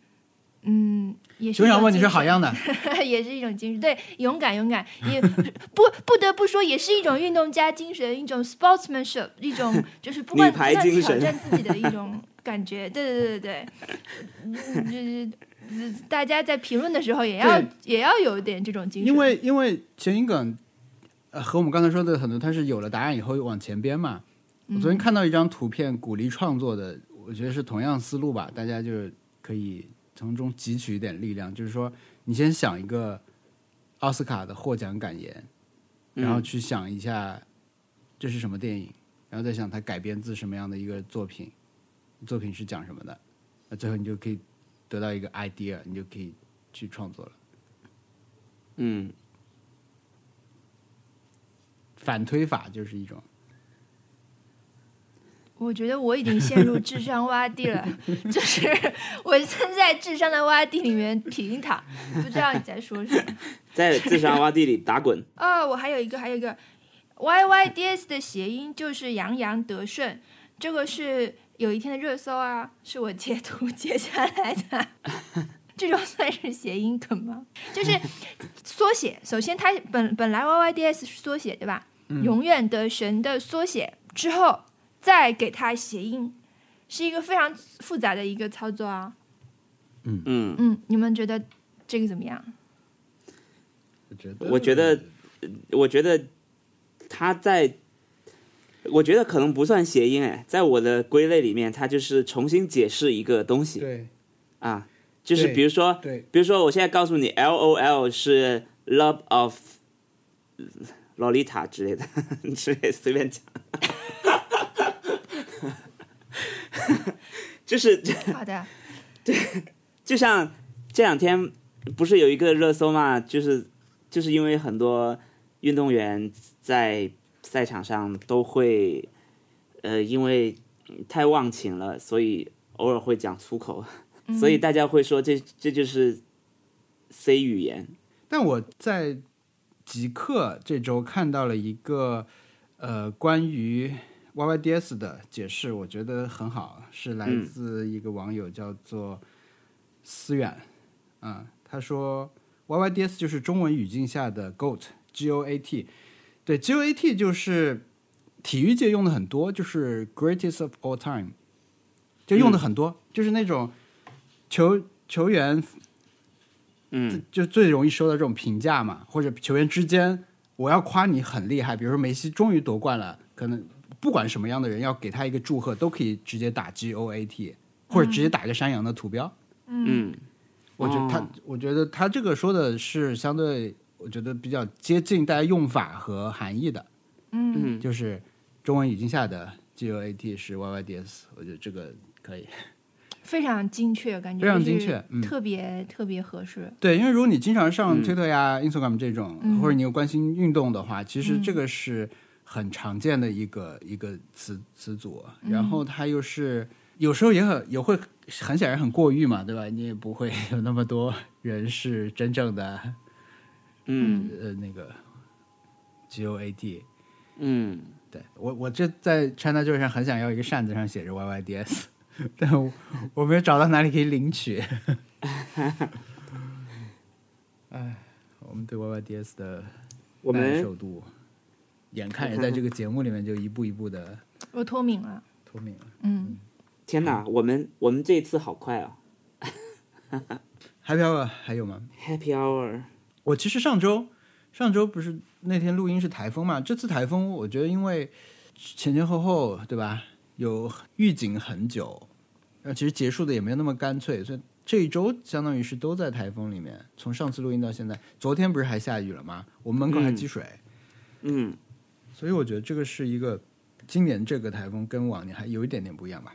嗯，也是熊小问你是好样的，神，*laughs* 也是一种精神，对，勇敢勇敢，也不不得不说，也是一种运动家精神，一种 sportsmanship，一种 *laughs* 就是不断排不断挑战自己的一种 *laughs* 感觉。对对对对对，就是。呃大家在评论的时候也要也要有一点这种精神，因为因为谐音梗，呃，和我们刚才说的很多，它是有了答案以后往前编嘛。我昨天看到一张图片，鼓励创作的，我觉得是同样思路吧，大家就是可以从中汲取一点力量。就是说，你先想一个奥斯卡的获奖感言，然后嗯去想一下这是什么电影，然后再想它改编自什么样的一个作品，作品是讲什么的，那最后你就可以得到一个 idea，你就可以去创作了。嗯，反推法就是一种。我觉得我已经陷入智商洼地了，*laughs* 就是我正在智商的洼地里面平躺，不知道你在说什么。*laughs* 在智商洼地里打滚。哦，我还有一个，还有一个，Y Y D S 的谐音就是洋洋得顺，这个是有一天的热搜啊，是我截图截下来的。*laughs* 这种算是谐音梗吗？就是缩写，首先它本本来 Y Y D S 是缩写对吧？永远的神的缩写之后再给它谐音，是一个非常复杂的一个操作啊。嗯，嗯。嗯，你们觉得这个怎么样？我觉得，我觉得，我觉得他在，我觉得可能不算谐音哎，在我的归类里面，它就是重新解释一个东西。对。啊，就是比如说，对，比如说我现在告诉你，L O L 是 love of Lolita 之类的，*laughs* 之类随便讲，*laughs* 就是好的，*laughs* 对就像这两天不是有一个热搜嘛，就是就是因为很多运动员在赛场上都会，呃，因为太忘情了，所以偶尔会讲粗口，所以大家会说这这就是 C 语言。但我在极客这周看到了一个呃关于 YYDS 的解释，我觉得很好，是来嗯。自一个网友叫做思远，啊、他说 YYDS 就是中文语境下的 GOAT，G O A T，对，G O A T 就是体育界用的很多，就是 Greatest of All Time，就用的很多，就是那种球球员嗯。就最容易收到这种评价嘛，或者球员之间，我要夸你很厉害，比如说梅西终于夺冠了，可能不管什么样的人要给他一个祝贺，都可以直接打 G O A T，或者直接打个山羊的图标。嗯。我觉得他，哦。我觉得他这个说的是相对，我觉得比较接近大家用法和含义的，嗯，嗯，就是中文语境下的 G O A T 是 Y Y D S，我觉得这个可以。非常精确，感觉非常精确嗯特别特别合适。对，因为如果你经常上嗯 Twitter 呀、Instagram 这种，嗯或者你又关心运动的话，其实嗯这个是很常见的一个一个词词组。嗯然后它又是有时候也很也会很显然很过誉嘛，对吧？你也不会有那么多人是真正的嗯呃那个 G O A D，。嗯，对我，我这在 China Joy 上很想要一个扇子上写着 YYDS，*laughs* 但我我没有找到哪里可以领取。哎，我们对 YYDS 的耐我们受度，眼看也在这个节目里面就一步一步的我脱敏了，脱敏了。嗯，天哪，我们我们这一次好快啊 Happy Hour 还有吗？！Happy Hour，我其实上周上周不是那天录音是台风嘛？这次台风我觉得因为前前后后对吧，有预警很久，呃，其实结束的也没有那么干脆，所以这一周相当于是都在台风里面。从上次录音到现在，昨天不是还下雨了吗？我们门口还积水，嗯所以我觉得这个是一个今年这个台风跟往年还有一点点不一样吧。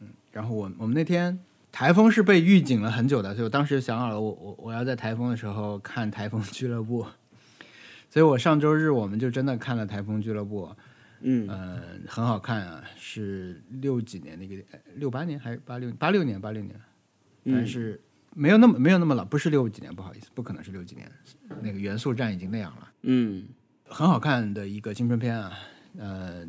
嗯，然后我我们那天台风是被预警了很久的，所以我当时想好了，我我我要在台风的时候看台风俱乐部，*laughs* 所以我上周日我们就真的看了台风俱乐部，嗯。嗯、很好看啊，是六几年那个六八年还是八六八六年八六年，但嗯，是没有那么没有那么老，不是六几年，不好意思，不可能是六几年，那个元素战已经那样了。嗯。很好看的一个青春片啊，呃，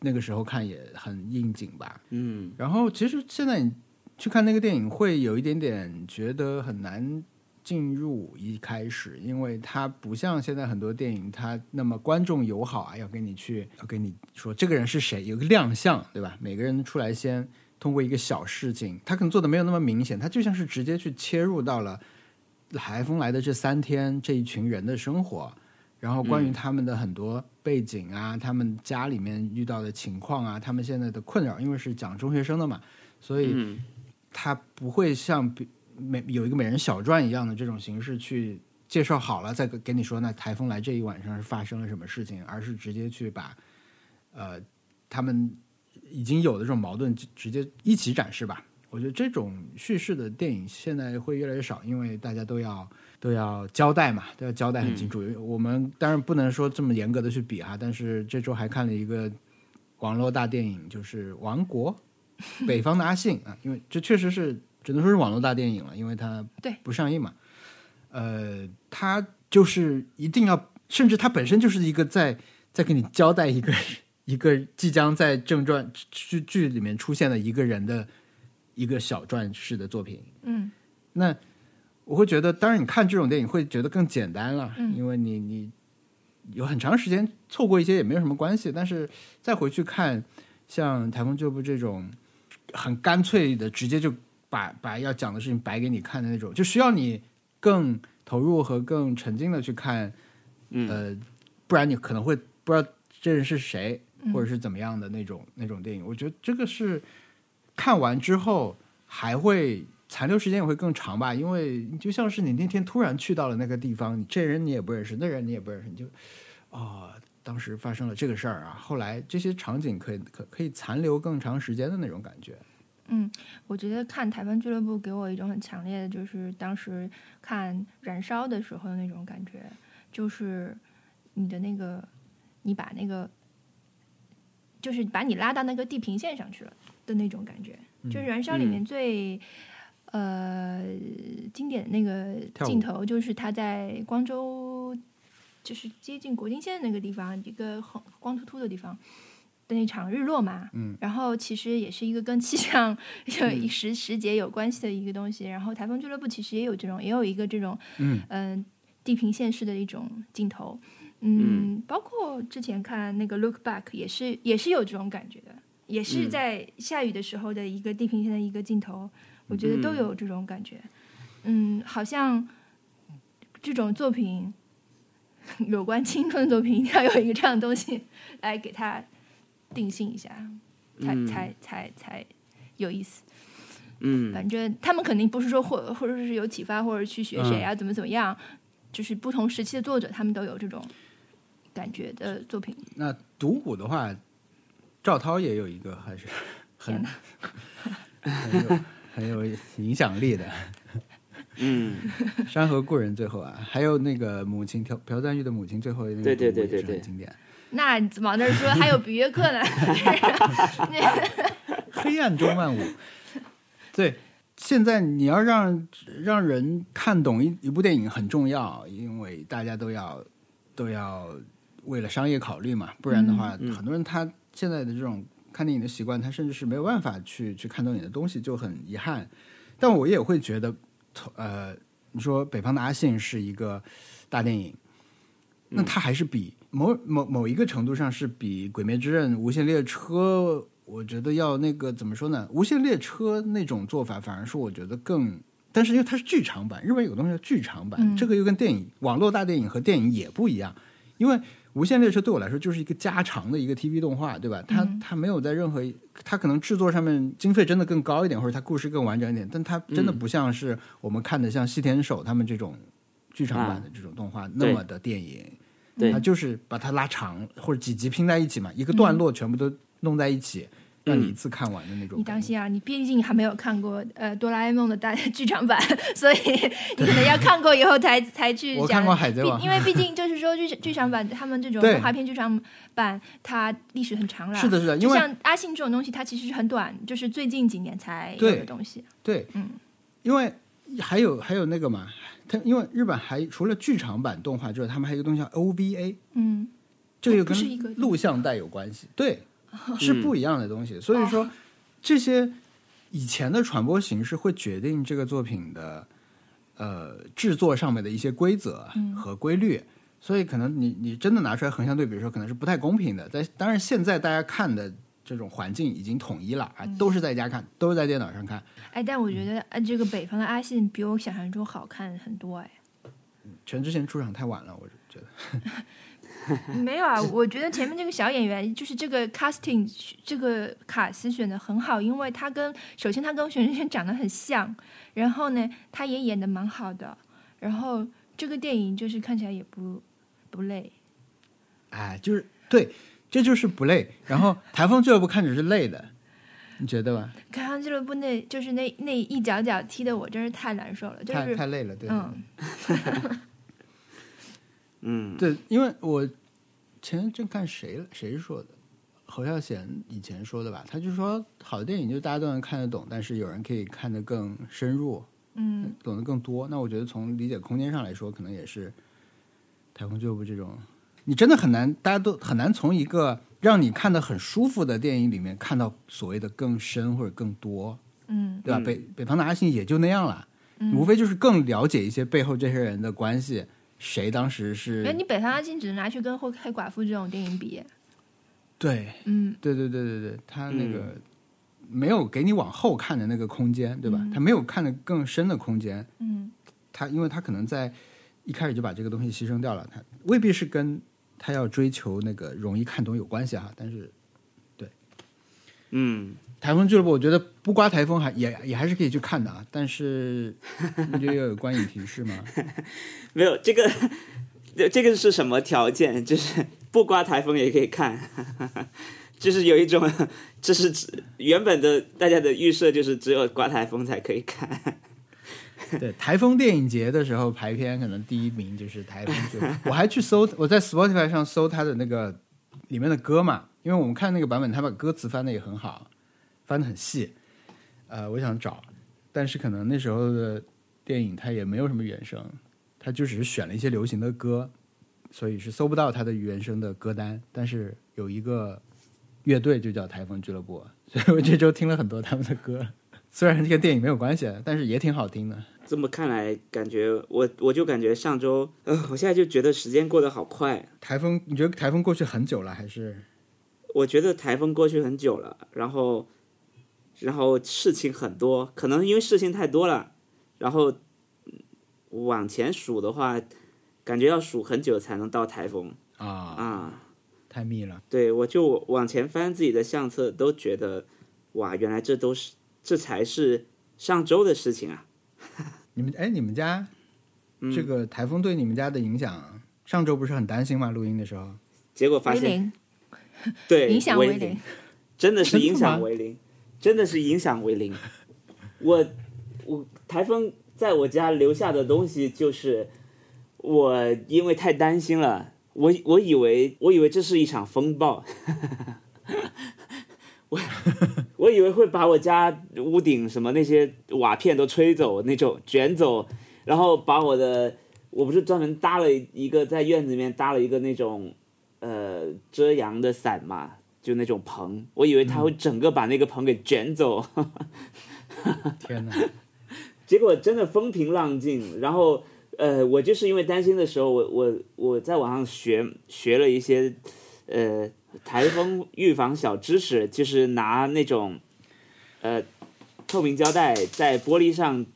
那个时候看也很应景吧。嗯。然后其实现在你去看那个电影，会有一点点觉得很难进入一开始，因为它不像现在很多电影，它那么观众友好啊，要跟你去要跟你说这个人是谁，有个亮相，对吧？每个人出来先通过一个小事情，他可能做的没有那么明显，他就像是直接去切入到了台风来的这三天这一群人的生活。然后关于他们的很多背景啊，他们家里面遇到的情况啊，他们现在的困扰，因为是讲中学生的嘛，所以嗯他不会像比每有一个美人小传一样的这种形式去介绍好了再给给你说，那台风来这一晚上是发生了什么事情，而是直接去把呃他们已经有的这种矛盾直直接一起展示吧。我觉得这种叙事的电影现在会越来越少，因为大家都要都要交代嘛，都要交代很清楚。我们当然不能说这么严格的去比哈，但是这周还看了一个网络大电影，就是《王国》，北方的阿信啊，因为这确实是只能说是网络大电影了，因为它对不上映嘛。呃，它就是一定要，甚至它本身就是一个在在给你交代一个一个即将在正传剧剧里面出现的一个人的一个小传式的作品。嗯那我会觉得，当然你看这种电影会觉得更简单了，嗯因为你你有很长时间错过一些也没有什么关系，但是再回去看像《台风旧部》这种很干脆的，直接就把把要讲的事情摆给你看的那种，就需要你更投入和更沉浸的去看，嗯呃，不然你可能会不知道这人是谁，嗯或者是怎么样的那种那种电影。我觉得这个是看完之后还会残留时间也会更长吧，因为就像是你那天突然去到了那个地方，你这人你也不认识，那人你也不认识，你就哦，当时发生了这个事儿啊，后来这些场景可以可可以残留更长时间的那种感觉。嗯，我觉得看《台湾俱乐部》给我一种很强烈的，就是当时看《燃烧》的时候的那种感觉，就是你的那个，你把那个，就是把你拉到那个地平线上去了的那种感觉，就是《燃烧》里面最。呃，经典的那个镜头就是他在光州，就是接近国境线那个地方，一个很光秃秃的地方的那场日落嘛。嗯，然后其实也是一个跟气象有一时时节有关系的一个东西。然后台风俱乐部其实也有这种，也有一个这种嗯嗯、地平线式的一种镜头。嗯，包括之前看那个 Look Back 也是也是有这种感觉的，也是嗯在下雨的时候的一个地平线的一个镜头，我觉得都有这种感觉。嗯，好像这种作品，有关青春的作品，一定要有一个这样的东西来给它定性一下，才、嗯。才才才有意思。嗯。反正他们肯定不是说或或者是有启发，或者去学谁啊，怎么怎么样，就是不同时期的作者，他们都有这种感觉的作品。那独舞的话，赵涛也有一个还是 *laughs* 很 *laughs* 很有很有影响力的。*laughs* 嗯，《山河故人》最后啊，还有那个母亲朴朴赞玉的母亲最后那个对对对是很经典。那你往那儿说，还有比约克呢，*laughs* 黑暗中万物。对，现在你要让让人看懂一一部电影很重要，因为大家都要都要为了商业考虑嘛，不然的话，嗯很多人他现在的这种看电影的习惯，他甚至是没有办法去去看懂你的东西，就很遗憾。但我也会觉得，呃，你说《北方的阿信》是一个大电影，那它还是比某某某一个程度上是比《鬼灭之刃》《无限列车》，我觉得要那个怎么说呢？《无限列车》那种做法，反而是我觉得更。但是因为它是剧场版，日本有个东西叫剧场版，嗯这个又跟电影、网络大电影和电影也不一样。因为《无限列车》对我来说就是一个加长的一个 TV 动画，对吧？它嗯它没有在任何，它可能制作上面经费真的更高一点，或者它故事更完整一点，但它真的不像是我们看的像细田守他们这种剧场版的这种动画那么的电影。对它就是把它拉长或者几集拼在一起嘛，一个段落全部都弄在一起，让你一次看完的那种。你当心啊！你毕竟还没有看过呃哆啦 A 梦的大剧场版，所以你可能要看过以后才才去讲。我看过海贼王因为毕竟就是说剧剧场版他们这种动画片剧场版，它历史很长了。是的，是的，因就为像阿信这种东西，它其实是很短，就是最近几年才有的东西。对，嗯，因为还有还有那个嘛，它因为日本还除了剧场版动画之外，他们还有一个东西叫 OVA，嗯，这个又跟录像带有关系，对，是不一样的东西。所以说，这些以前的传播形式会决定这个作品的呃制作上面的一些规则和规律。所以可能你你真的拿出来横向对比的时候，可能是不太公平的。在当然现在大家看的这种环境已经统一了啊，都是在家看，都是在电脑上看。哎，但我觉得呃，这个北方的阿信比我想象中好看很多哎。全智贤出场太晚了，我觉得。*laughs* *laughs* 没有啊，我觉得前面这个小演员就是这个 casting 这个卡斯选的很好，因为他跟首先他跟全智贤长得很像，然后呢他也演的蛮好的，然后这个电影就是看起来也不不累。哎，就是对，这就是不累。然后台风俱乐部看着是累的，你觉得吧？台风俱乐部那就是那那一脚脚踢的我真是太难受了，就太是太累了，对。嗯嗯，*laughs* *laughs* 对，因为我前一阵看谁了，谁说的？侯孝贤以前说的吧，他就说好的电影就大家都能看得懂，但是有人可以看得更深入，嗯懂得更多。那我觉得从理解空间上来说，可能也是台风俱乐部这种，你真的很难，大家都很难从一个让你看的很舒服的电影里面看到所谓的更深或者更多，嗯。对吧？嗯。北北方的阿信也就那样了，嗯。无非就是更了解一些背后这些人的关系，谁当时是哎，你北方阿信只能拿去跟后黑寡妇这种电影比，对。嗯。对对对对对，他那个没有给你往后看的那个空间，对吧？他没有看的更深的空间，嗯。他因为他可能在一开始就把这个东西牺牲掉了，他未必是跟他要追求那个容易看懂有关系哈。但是对嗯，台风俱乐部，我觉得不刮台风还也也还是可以去看的啊。但是你觉得要有观影提示吗？*laughs* 没有这个，这个是什么条件？就是不刮台风也可以看，就是有一种，这是指原本的大家的预设就是只有刮台风才可以看。*laughs* 对，台风电影节的时候排片，可能第一名就是台风俱乐部。*laughs* 我还去搜，我在 Spotify 上搜他的那个里面的歌嘛，因为我们看那个版本，他把歌词翻的也很好，翻的很细。呃，我想找，但是可能那时候的电影它也没有什么原声，它就只是选了一些流行的歌，所以是搜不到它的原声的歌单。但是有一个乐队就叫台风俱乐部，所以我这周听了很多他们的歌。虽然这个电影没有关系，但是也挺好听的。这么看来，感觉我我就感觉上周，呃，我现在就觉得时间过得好快。台风，你觉得台风过去很久了，还是我觉得台风过去很久了，然后，然后事情很多，可能因为事情太多了，然后嗯往前数的话，感觉要数很久才能到台风啊啊。太密了？对，我就往前翻自己的相册，都觉得哇，原来这都是这才是上周的事情啊。你们哎，你们家嗯。这个台风对你们家的影响，上周不是很担心吗？录音的时候，结果发现，对影响为为零零，真的是影响为零，真的是影响为零。我我台风在我家留下的东西就是我因为太担心了，我我以为我以为这是一场风暴，我 *laughs* 我以为会把我家屋顶什么那些瓦片都吹走，那种卷走，然后把我的我不是专门搭了一个在院子里面搭了一个那种呃遮阳的伞嘛，就那种棚，我以为他会整个把那个棚给卷走，天哪！*laughs* 结果真的风平浪静。然后呃，我就是因为担心的时候，我我我在网上学学了一些呃台风预防小知识，就是拿那种呃透明胶带在玻璃上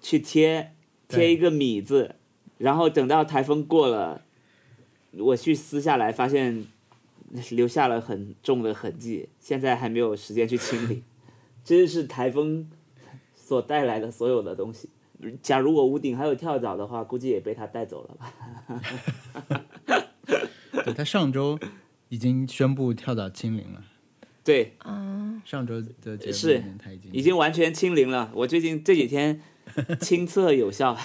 去贴贴一个米字，然后等到台风过了，我去撕下来，发现留下了很重的痕迹，现在还没有时间去清理。*laughs* 这是台风所带来的所有的东西。假如我屋顶还有跳蚤的话，估计也被它带走了吧。*laughs* 对他上周已经宣布跳蚤清零了，对，啊，上周的节目是里面他已经已经完全清零了。我最近这几天亲测有效，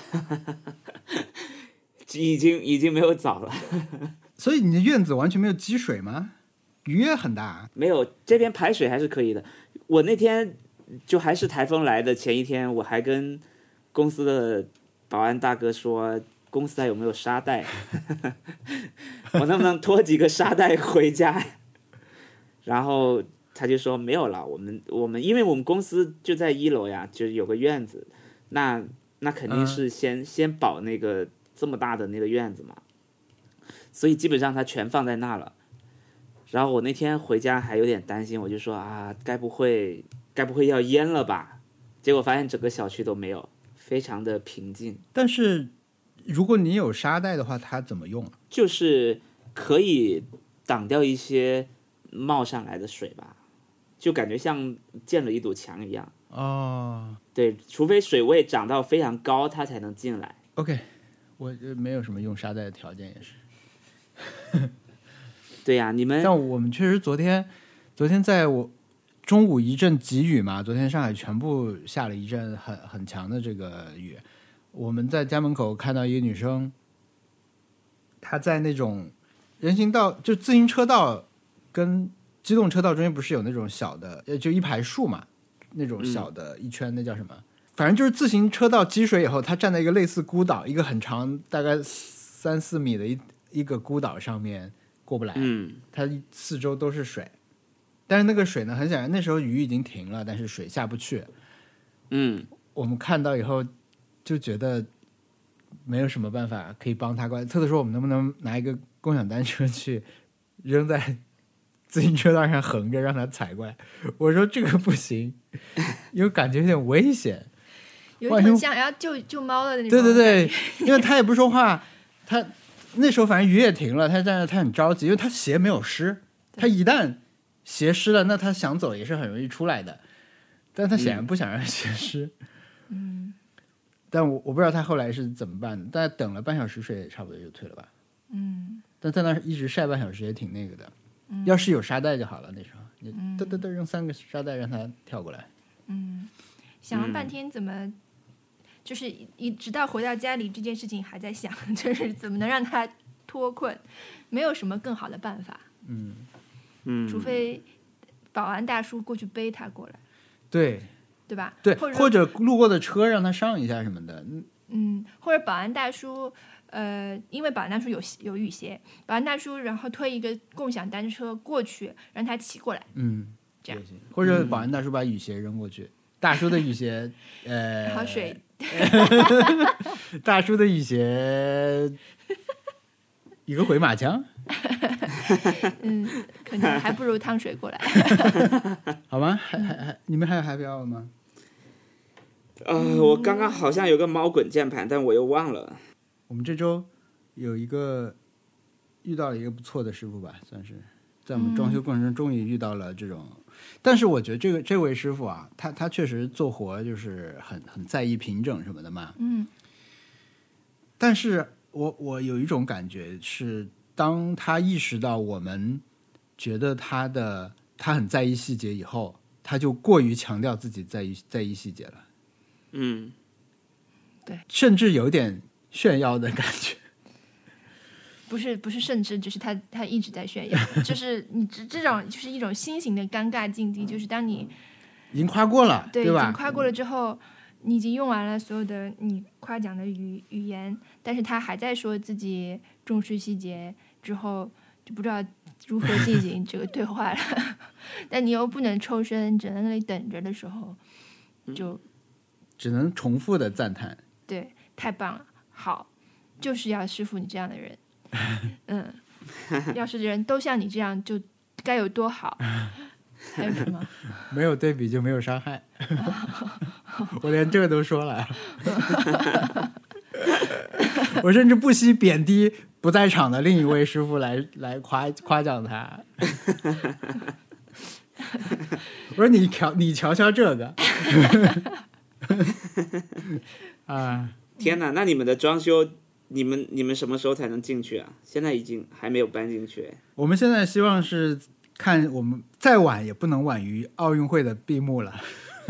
*laughs* 已经已经没有藻了。*laughs* 所以你的院子完全没有积水吗？雨也很大，没有，这边排水还是可以的。我那天就还是台风来的前一天，我还跟公司的保安大哥说，公司还有没有沙袋，*laughs* 我能不能拖几个沙袋回家？*laughs* 然后他就说没有了，我们我们因为我们公司就在一楼呀，就是有个院子，那那肯定是先、先保那个这么大的那个院子嘛，所以基本上他全放在那了。然后我那天回家还有点担心，我就说啊，该不会该不会要淹了吧？结果发现整个小区都没有，非常的平静，但是如果你有沙袋的话，它怎么用啊？就是可以挡掉一些冒上来的水吧，就感觉像建了一堵墙一样。哦对，除非水位涨到非常高，它才能进来。，OK，我呃没有什么用沙袋的条件，也是。*laughs* 对呀、你们像我们确实昨天，昨天在我中午一阵急雨嘛，昨天上海全部下了一阵很很强的这个雨。我们在家门口看到一个女生，她在那种人行道，就自行车道跟机动车道中间不是有那种小的，呃，就一排树嘛，那种小的一圈，那叫什么？反正就是自行车道积水以后，她站在一个类似孤岛，一个很长大概三四米的一一个孤岛上面过不来。嗯它四周都是水，但是那个水呢，很显然那时候雨已经停了，但是水下不去。嗯，我们看到以后就觉得没有什么办法可以帮他过来。特特说我们能不能拿一个共享单车去扔在自行车道上横着让他踩过来？我说这个不行，因为感觉有点危险。有万一一种想要救救猫的那种。对对对，因为他也不说话，他那时候反正雨也停了，他站在他很着急，因为他鞋没有湿，他一旦鞋湿了，那他想走也是很容易出来的，但他显然不想让鞋湿。嗯但我我不知道他后来是怎么办的，但等了半小时，水也差不多就退了吧。嗯但在那儿一直晒半小时也挺那个的。嗯要是有沙袋就好了，那时候你嗯嘚嘚嘚扔三个沙袋让他跳过来。嗯，想了半天怎么，就是一一直到回到家里这件事情还在想，*laughs* 就是怎么能让他脱困，没有什么更好的办法，嗯，嗯，除非保安大叔过去背他过来，对对吧？对，或者路过的车让他上一下什么的。嗯嗯，或者保安大叔，呃，因为保安大叔有有雨鞋，保安大叔然后推一个共享单车过去，让他骑过来。嗯，这样或者保安大叔把雨鞋扔过去，大叔的雨鞋，呃，然后水，*laughs* *laughs* 大叔的雨鞋，一个回马枪，*laughs* 嗯，可能还不如趟水过来。好吗？还还还，你们还有 happy hour 吗？呃，我刚刚好像有个猫滚键盘，但我又忘了。我们这周有一个遇到了一个不错的师傅吧，算是在我们装修过程中终于遇到了这种。但是我觉得这个这位师傅啊，他他确实做活就是很很在意平整什么的嘛。嗯但是我我有一种感觉是，当他意识到我们觉得他的他很在意细节以后，他就过于强调自己在意在意细节了，嗯对甚至有点炫耀的感觉。不是不是，甚至就是他他一直在炫耀，*laughs* 就是你这这种就是一种新型的尴尬境地，就是当你已经夸过了，对已吧？经夸过了之后，你已经用完了所有的你夸奖的语语言，但是他还在说自己重视细节，之后就不知道如何进行这个对话了。*laughs* 但你又不能抽身，只能在那里等着的时候，就只能重复的赞叹。对，太棒了，好，就是要师傅你这样的人，嗯，*laughs* 要是人都像你这样，就该有多好。还有什么？*laughs* 没有对比就没有伤害，*laughs* 我连这个都说了，我甚至不惜贬低不在场的另一位师傅来来夸夸奖他。我说你瞧你瞧瞧这个，*laughs* 啊，天哪！那你们的装修，你们你们什么时候才能进去啊？现在已经还没有搬进去。我们现在希望是看我们再晚也不能晚于奥运会的闭幕了。*laughs*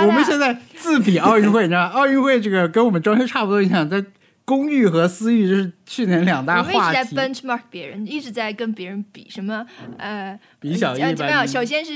我们现在自比奥运会，你知道，奥运会这个跟我们装修差不多，你想在公寓和私域就是去年两大我们一直在。benchmark 别人，一直在跟别人比什么呃，比小一般，首先是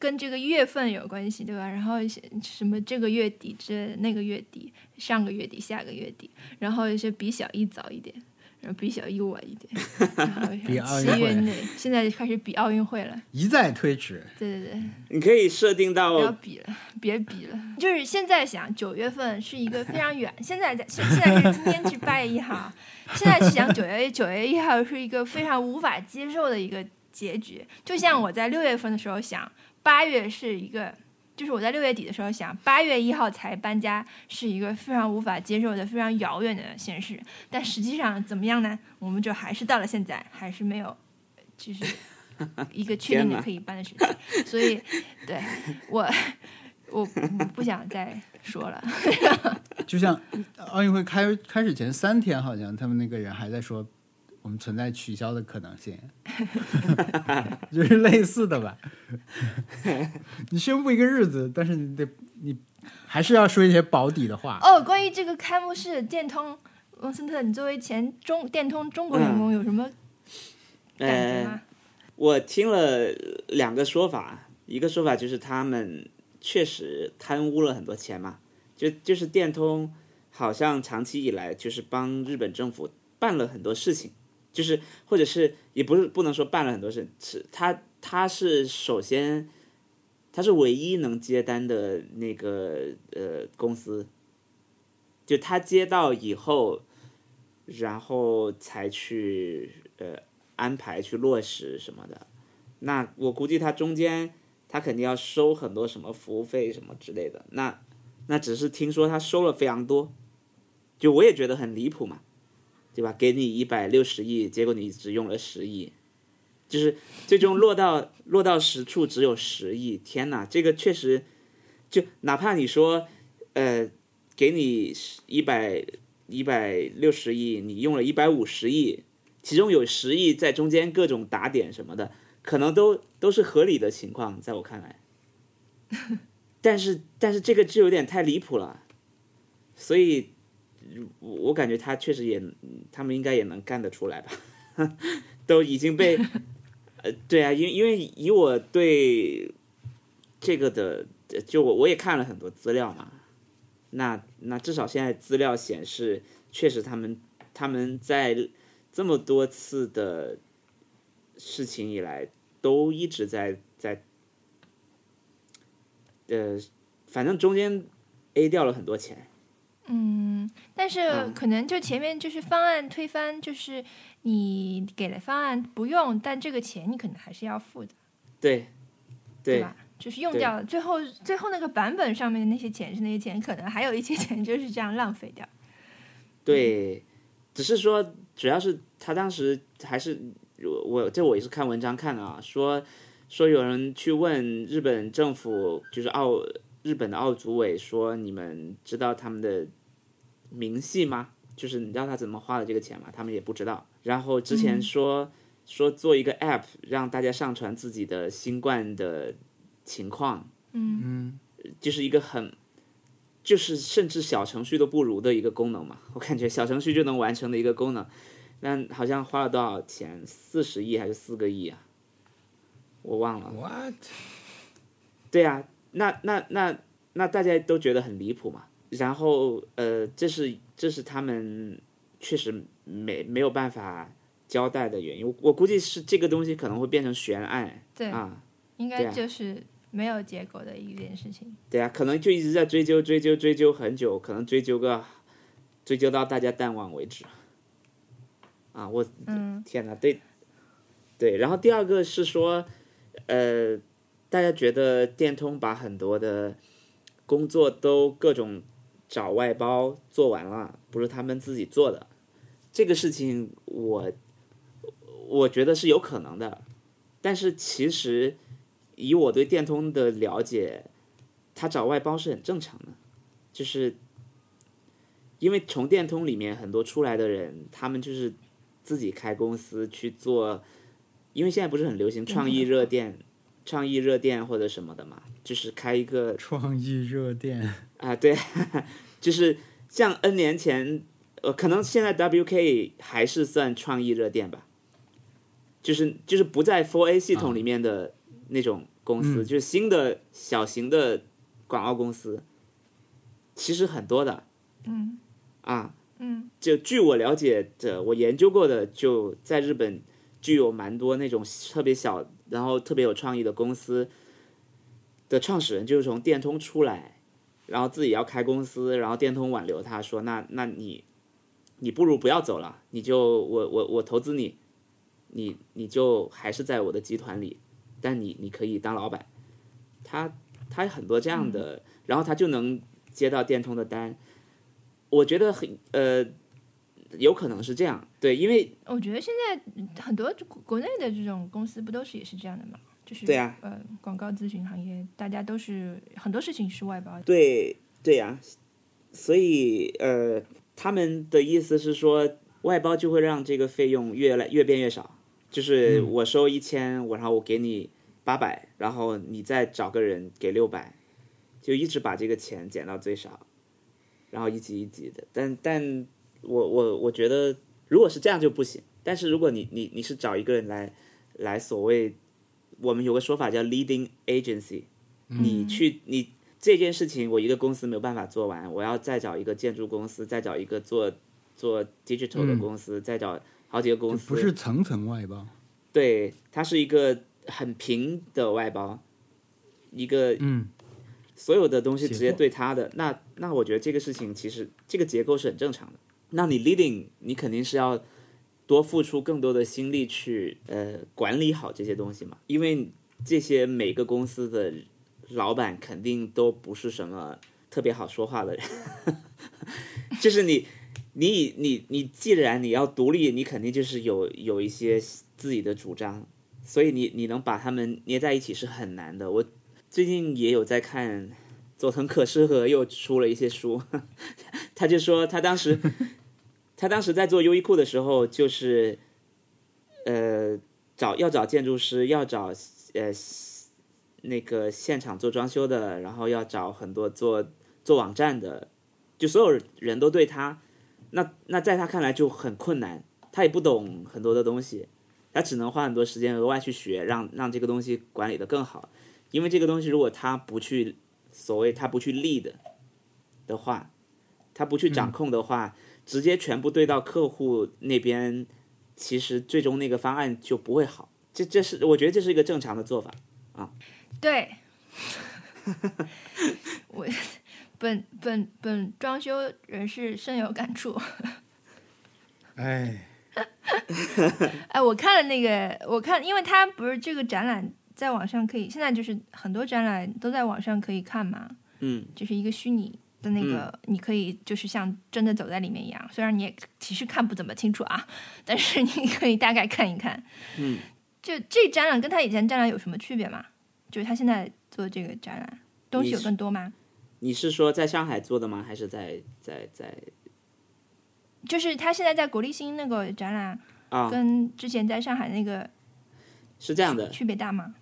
跟这个月份有关系，对吧？然后什么这个月底这那个月底，上个月底下个月底，然后一些比小一早一点，然后比小一晚一点，然后 *laughs* 比奥运会七月内，现在就开始比奥运会了。一再推迟。对对对，你可以设定到不要比了，别比了。就是现在想，九月份是一个非常远，现在在现现在是今天是八月一号，现在是想九月九月一号是一个非常无法接受的一个结局。就像我在六月份的时候想，八月是一个。就是我在六月底的时候想，八月一号才搬家是一个非常无法接受的、非常遥远的现实。但实际上怎么样呢？我们就还是到了现在，还是没有，就是一个确定的可以搬的时间。所以，对我，我不想再说了。*laughs* 就像奥运会开开始前三天，好像他们那个人还在说我们存在取消的可能性，*laughs* 就是类似的吧。你宣布一个日子，但是你得你还是要说一些保底的话。哦，关于这个开幕式，电通文森特，你作为前中电通中国员工，有什么感觉吗？呃，我听了两个说法，一个说法就是他们确实贪污了很多钱嘛，就就是电通好像长期以来就是帮日本政府办了很多事情，就是或者是也不是不能说办了很多事，是他他是首先他是唯一能接单的那个呃公司，就他接到以后，然后才去呃安排去落实什么的。那我估计他中间他肯定要收很多什么服务费什么之类的。那那只是听说他收了非常多，就我也觉得很离谱嘛，对吧？给你一百六十亿，结果你只用了十亿，就是最终落到落到实处只有十亿。天哪，这个确实，就哪怕你说呃给你一百一百六十亿，你用了一百五十亿，其中有十亿在中间各种打点什么的，可能都都是合理的情况，在我看来。*laughs* 但是但是这个就有点太离谱了，所以我我感觉他确实也，他们应该也能干得出来吧，*laughs* 都已经被，呃，对啊，因因为以我对这个的，就我我也看了很多资料嘛，那那至少现在资料显示，确实他们他们在这么多次的事情以来，都一直在在，呃，反正中间 A 掉了很多钱。嗯，但是嗯可能就前面就是方案推翻，就是你给了方案不用，但这个钱你可能还是要付的，对，对吧？就是用掉了，最后最后那个版本上面的那些钱是那些钱，可能还有一些钱就是这样浪费掉。对，只是说主要是他当时还是我我这我也是看文章看的啊，说说有人去问日本政府，就是奥日本的奥组委说，你们知道他们的明细吗？就是你知道他怎么花的这个钱吗？他们也不知道。然后之前说、说做一个 app 让大家上传自己的新冠的情况，嗯就是一个很，就是甚至小程序都不如的一个功能嘛。我感觉小程序就能完成的一个功能，那好像花了多少钱？四十亿还是四个亿啊？我忘了。What？对啊，那那那那大家都觉得很离谱嘛。然后呃，这是这是他们确实没没有办法交代的原因。我我估计是这个东西可能会变成悬案对，啊，应该就是没有结果的一件事情。对啊，可能就一直在追究追究追究很久，可能追究个追究到大家淡忘为止。啊，我嗯天哪，对对，然后第二个是说，呃，大家觉得电通把很多的工作都各种找外包做完了，不是他们自己做的，这个事情我我觉得是有可能的，但是其实以我对电通的了解，他找外包是很正常的，就是因为从电通里面很多出来的人，他们就是自己开公司去做，因为现在不是很流行创意热电、创意热电或者什么的嘛，就是开一个创意热店，*laughs* 啊，对，*laughs* 就是像 N 年前，呃，可能现在 WK 还是算创意热店吧，就是就是不在 Four A 系统里面的那种公司，嗯就是新的小型的广告公司，其实很多的嗯啊。嗯就据我了解的，我研究过的，就在日本具有蛮多那种特别小，然后特别有创意的公司的创始人，就是从电通出来，然后自己要开公司，然后电通挽留他说，那那你你不如不要走了，你就我我我投资你，你你就还是在我的集团里，但你你可以当老板。他他很多这样的，然后他就能接到电通的单。我觉得很呃，有可能是这样，对，因为我觉得现在很多国国内的这种公司不都是也是这样的吗？就是对啊呃，广告咨询行业大家都是很多事情是外包的。对对呀、所以呃，他们的意思是说，外包就会让这个费用越来越变越少，就是我收一千，我然后我给你八百，然后你再找个人给六百，就一直把这个钱减到最少，然后一级一级的。但但我我我觉得，如果是这样就不行。但是如果你你你是找一个人来来所谓，我们有个说法叫 leading agency，、你去你这件事情我一个公司没有办法做完，我要再找一个建筑公司，再找一个做做 digital 的公司，再找好几个公司，不是层层外包。对，它是一个很平的外包，一个嗯，所有的东西直接对他的，那那我觉得这个事情其实这个结构是很正常的。那你 leading，你肯定是要多付出更多的心力去呃管理好这些东西嘛，因为这些每个公司的老板肯定都不是什么特别好说话的人，*laughs* 就是你你你你既然你要独立，你肯定就是有有一些自己的主张，所以你你能把他们捏在一起是很难的。我最近也有在看佐藤可士和又出了一些书，*laughs* 他就说他当时他当时在做优衣库的时候，就是呃找要找建筑师，要找呃那个现场做装修的，然后要找很多做做网站的，就所有人都对他，那那在他看来就很困难，他也不懂很多的东西，他只能花很多时间额外去学，让让这个东西管理的更好。因为这个东西如果他不去所谓他不去立的的话，他不去掌控的话，直接全部对到客户那边，其实最终那个方案就不会好。这这是我觉得这是一个正常的做法啊。对，*laughs* 我本本本装修人士深有感触。哎，*laughs* 哎，我看了那个，我看，因为他不是这个展览在网上可以，现在就是很多展览都在网上可以看嘛，嗯，就是一个虚拟的那个，你可以就是像真的走在里面一样，虽然你也其实看不怎么清楚啊，但是你可以大概看一看。嗯，就这展览跟他以前展览有什么区别吗？就是他现在做这个展览东西有更多吗？你是说在上海做的吗？还是在在在就是他现在在国立新那个展览，啊？跟之前在上海那个是这样的，区别大吗？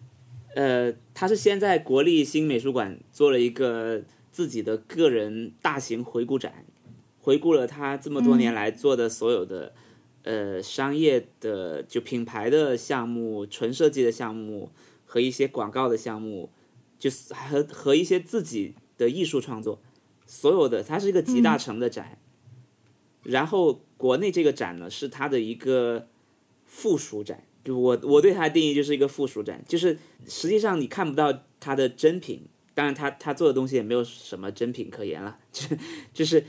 呃，他是先在国立新美术馆做了一个自己的个人大型回顾展，回顾了他这么多年来做的所有的、呃商业的就品牌的项目、纯设计的项目和一些广告的项目，就是和和一些自己的艺术创作，所有的它是一个集大成的展。然后国内这个展呢，是它的一个附属展。就我我对它的定义就是一个附属展，就是实际上你看不到它的真品，当然他他做的东西也没有什么真品可言了，就是就是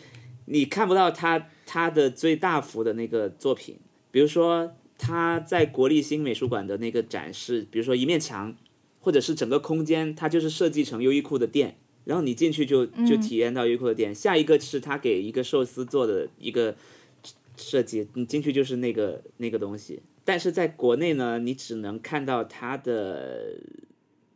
你看不到他他的最大幅的那个作品，比如说他在国立新美术馆的那个展示，比如说一面墙，或者是整个空间，它就是设计成优衣库的店，然后你进去就就体验到优衣库的店。下一个是他给一个寿司做的一个设计，你进去就是那个那个东西。但是在国内呢，你只能看到他的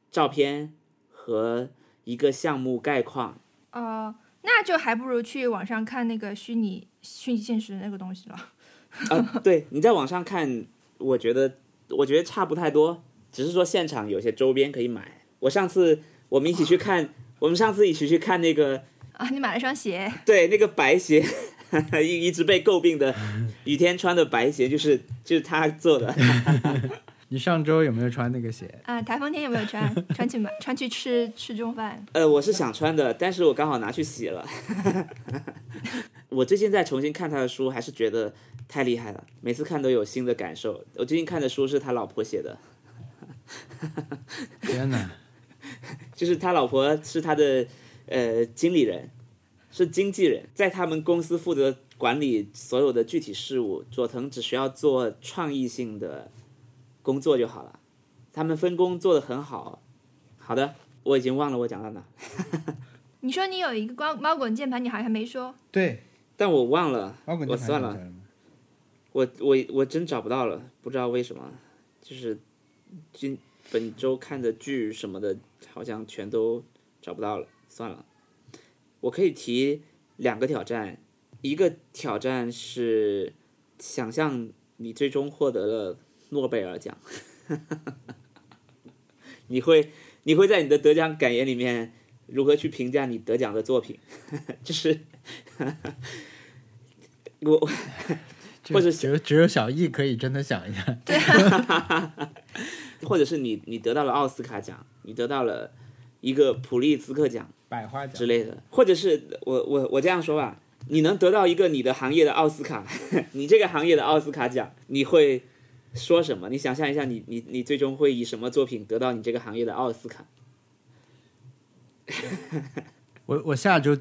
照片和一个项目概况。哦，那就还不如去网上看那个虚拟虚拟现实那个东西了。*laughs* 啊，对，你在网上看，我觉得我觉得差不太多，只是说现场有些周边可以买。我上次我们一起去看，我们上次一起去看那个，啊，你买了双鞋，对，那个白鞋，*laughs* 一一直被诟病的雨天穿的白鞋，就是就是他做的。*laughs* 你上周有没有穿那个鞋？啊，台风天有没有穿？*laughs* 穿去买，穿去吃吃中饭。呃，我是想穿的，但是我刚好拿去洗了。*laughs* 我最近在重新看他的书，还是觉得太厉害了，每次看都有新的感受。我最近看的书是他老婆写的，*laughs* 天哪！就是他老婆是他的呃经理人，是经纪人，在他们公司负责管理所有的具体事务，佐藤只需要做创意性的工作就好了。他们分工做得很好。好的，我已经忘了我讲到哪，*laughs* 你说你有一个光猫滚键盘，你好像还没说。对，但我忘了，猫滚键盘我算了我我我真找不到了，不知道为什么，就是今本周看的剧什么的，好像全都找不到了，算了。我可以提两个挑战，一个挑战是想象你最终获得了诺贝尔奖，*laughs* 你会你会在你的得奖感言里面如何去评价你得奖的作品？*laughs* 就是我或者只有只有小易可以真的想一下。对 *laughs* 或者是你你得到了奥斯卡奖，你得到了一个普利兹克奖百花奖之类的，或者是我我我这样说吧，你能得到一个你的行业的奥斯卡，你这个行业的奥斯卡奖，你会说什么？你想象一下你，你你最终会以什么作品得到你这个行业的奥斯卡？*laughs* 我我下周，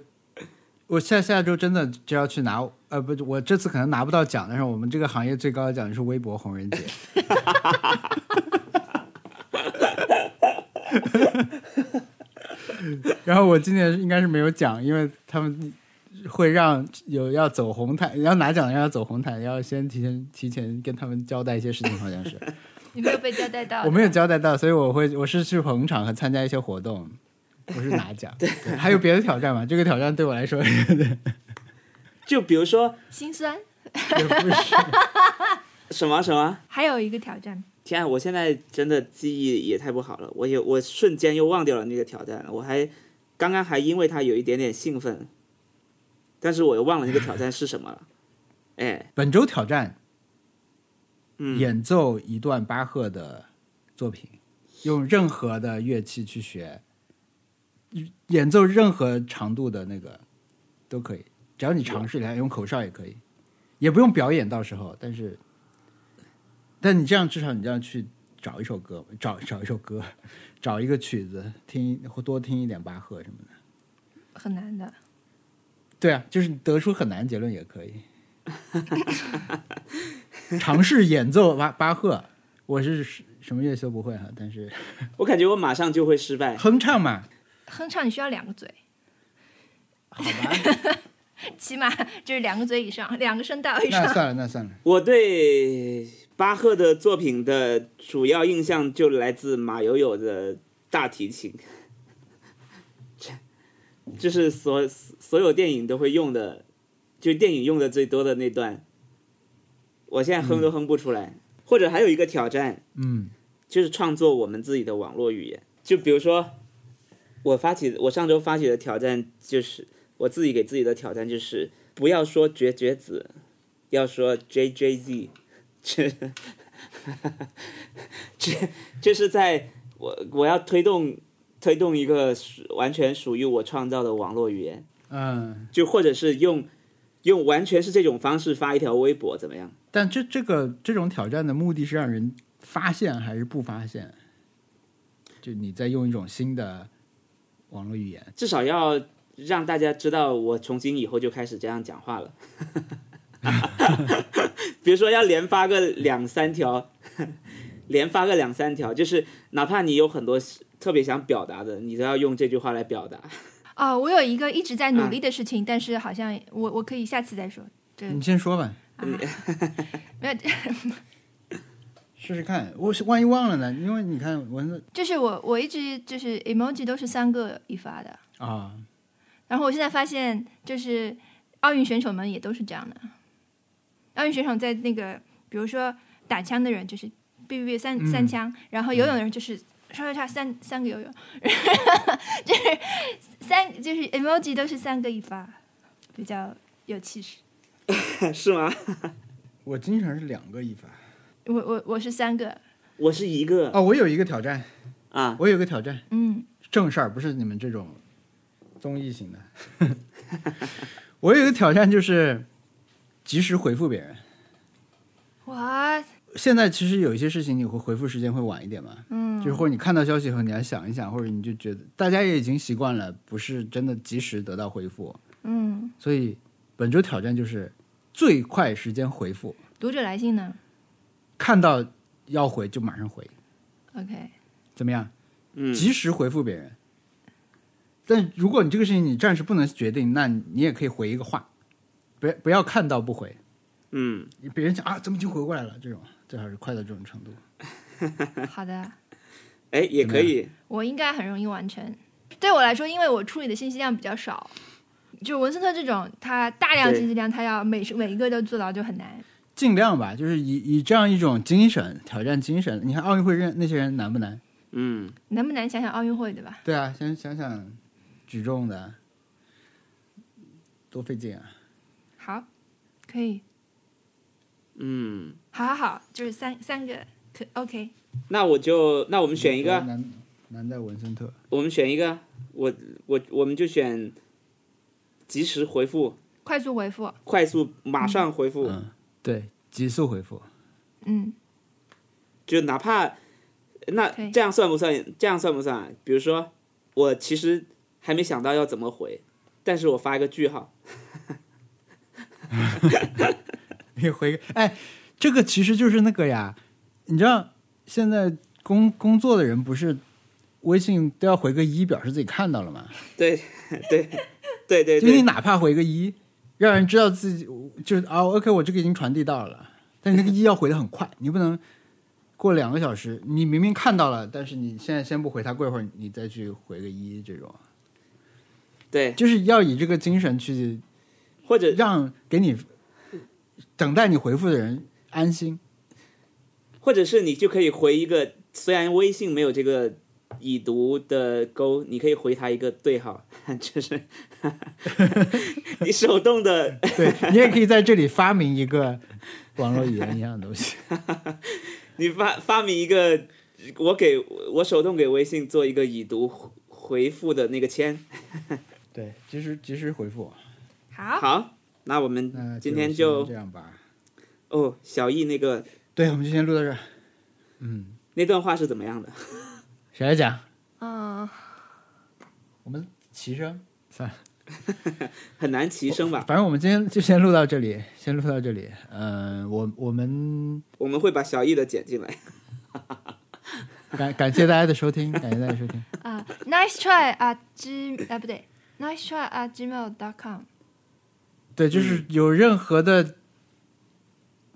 我下下周真的就要去拿，呃，不，我这次可能拿不到奖，但是我们这个行业最高的奖是微博红人节。*laughs* 然后我今年应该是没有奖，因为他们会让有要走红毯，要拿奖的人要走红毯，要先提前提前跟他们交代一些事情，好像是。*laughs* 你没有被交代到。我没有交代到，所以我会我是去捧场和参加一些活动，不是拿奖。对，还有别的挑战吗？这个挑战对我来说 *laughs* 就比如说心酸。也不是。*laughs* 什么什么？还有一个挑战，天啊，我现在真的记忆也太不好了，我有我瞬间又忘掉了那个挑战了，我还刚刚还因为他有一点点兴奋，但是我又忘了那个挑战是什么了。哎，本周挑战嗯，演奏一段巴赫的作品，用任何的乐器去学，演奏任何长度的那个都可以，只要你尝试一下，用口哨也可以，也不用表演，到时候，但是，但你这样至少你这样去找一首歌，找找一首歌，找一个曲子听，或多听一点巴赫什么的。很难的。对啊，就是得出很难结论也可以。*laughs* 尝试演奏巴巴赫，我是什么乐器都不会哈，但是 *laughs* 我感觉我马上就会失败。哼唱嘛，哼唱你需要两个嘴，好吧，*laughs* 起码就是两个嘴以上，两个声道以上。那算了，那算了。我对巴赫的作品的主要印象就来自马友友的大提琴，这就是所所有电影都会用的，就电影用的最多的那段，我现在哼都哼不出来。或者还有一个挑战，嗯，就是创作我们自己的网络语言。就比如说，我发起我上周发起的挑战，就是我自己给自己的挑战，就是不要说绝绝子，要说 J J Z，*laughs* 这 *laughs* 这这是在我我要推动推动一个完全属于我创造的网络语言。嗯，就或者是用用完全是这种方式发一条微博怎么样？但这这个这种挑战的目的是让人发现还是不发现？就你在用一种新的网络语言，至少要让大家知道，我从今以后就开始这样讲话了。*laughs* 比如说，要连发个两三条，*laughs* 连发个两三条，就是哪怕你有很多特别想表达的，你都要用这句话来表达。哦，我有一个一直在努力的事情，但是好像我我可以下次再说。对你先说吧，啊，没有，试试看。我是万一忘了呢？因为你看文字就是我我一直就是 emoji 都是三个一发的，啊，然后我现在发现就是奥运选手们也都是这样的。奥运选手在那个比如说打枪的人就是哔哔哔三、嗯三枪，然后游泳的人就是刷刷刷三三个游泳，*laughs* 就是三就是 emoji 都是三个一发，比较有气势。*laughs* 是吗？我经常是两个一发。我我我是三个，我是一个哦，我有一个挑战，啊，我有个挑战，嗯，正事儿，不是你们这种综艺型的。*laughs* 我有一个挑战就是及时回复别人。哇，现在其实有一些事情你会回复时间会晚一点嘛，嗯，就是或者你看到消息以后你要想一想，或者你就觉得大家也已经习惯了，不是真的及时得到回复，嗯，所以本周挑战就是最快时间回复，读者来信呢看到要回就马上回，？OK，怎么样？嗯，及时回复别人。但如果你这个事情你暂时不能决定，那你也可以回一个话，不要不要看到不回。嗯，别人讲啊，怎么已经回过来了？这种最好是快到这种程度。*laughs* 好的，哎，也可以，我应该很容易完成。对我来说，因为我处理的信息量比较少，就文森特这种，他大量信息量，他要每每一个都做到就很难。尽量吧，就是以以这样一种精神挑战精神。你看奥运会认那些人难不难？嗯，难不难？想想奥运会，对吧？对啊，先想想举重的，多费劲啊！好，可以，嗯，好好好，就是三三个，可 OK。那我就那我们选一个，难难在文森特。我们选一个，我我我们就选及时回复，快速回复，快速马上回复，嗯，对，急速回复。嗯，就哪怕那这样算不算？这样算不算啊？比如说，我其实还没想到要怎么回，但是我发一个句号，*laughs* 你回个哎，这个其实就是那个呀，你知道现在工工作的人不是微信都要回个一，表示自己看到了吗？对对对对 *laughs* 就你，哪怕回个一，让人知道自己就是啊，OK，我这个已经传递到了，但你那个一要回的很快，你不能过两个小时，你明明看到了，但是你现在先不回他，过一会儿你再去回个一，这种对，就是要以这个精神去或者让给你等待你回复的人安心。或者是你就可以回一个，虽然微信没有这个已读的勾，你可以回他一个对号，*laughs* 就是 *laughs* 你手动的，*laughs* 对你也可以在这里发明一个网络语言一样的东西。你发发明一个，我给我手动给微信做一个已读回复的那个签。对，及时及时回复。好，好，那我那们今天就这样吧。哦，小易那个对，我们就先录到这儿。嗯，那段话是怎么样的？*laughs* 谁来讲？嗯，我们齐声。算了，*laughs* 很难齐声吧？反正我们今天就先录到这里，先录到这里。嗯、我我们我们会把小易的剪进来。*laughs* 感感谢大家的收听，感谢大家的收听。啊，nice try 啊 g 啊不对，nice try 啊 gmail.com。对，就是有任何的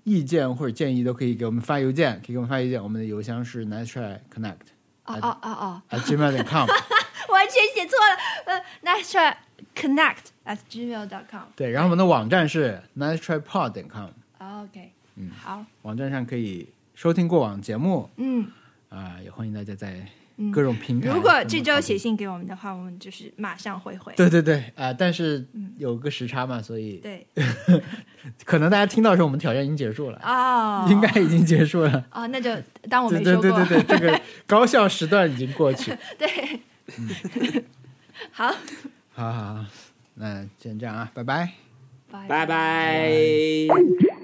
意见或者建议，都可以给我们发邮件，可以给我们发邮件。我们的邮箱是 nice try connect 哦哦哦哦，at gmail 点 com。*laughs* 完全写错了。呃，nice try connect at gmail.com。对，然后我们的网站是 nice try pod 点 com，OK，嗯，好，网站上可以收听过往节目嗯啊、也欢迎大家在嗯。各种平台。如果这周写，信给我们的话，我们就是马上会回。对对对啊、但是有个时差嘛，所以对，*laughs* 可能大家听到的时候，我们挑战已经结束了，哦，应该已经结束了。哦，那就当我对没说过。对对对对，这个高效时段已经过去。*laughs* 对好。好好好，那先这样啊，拜拜。拜拜拜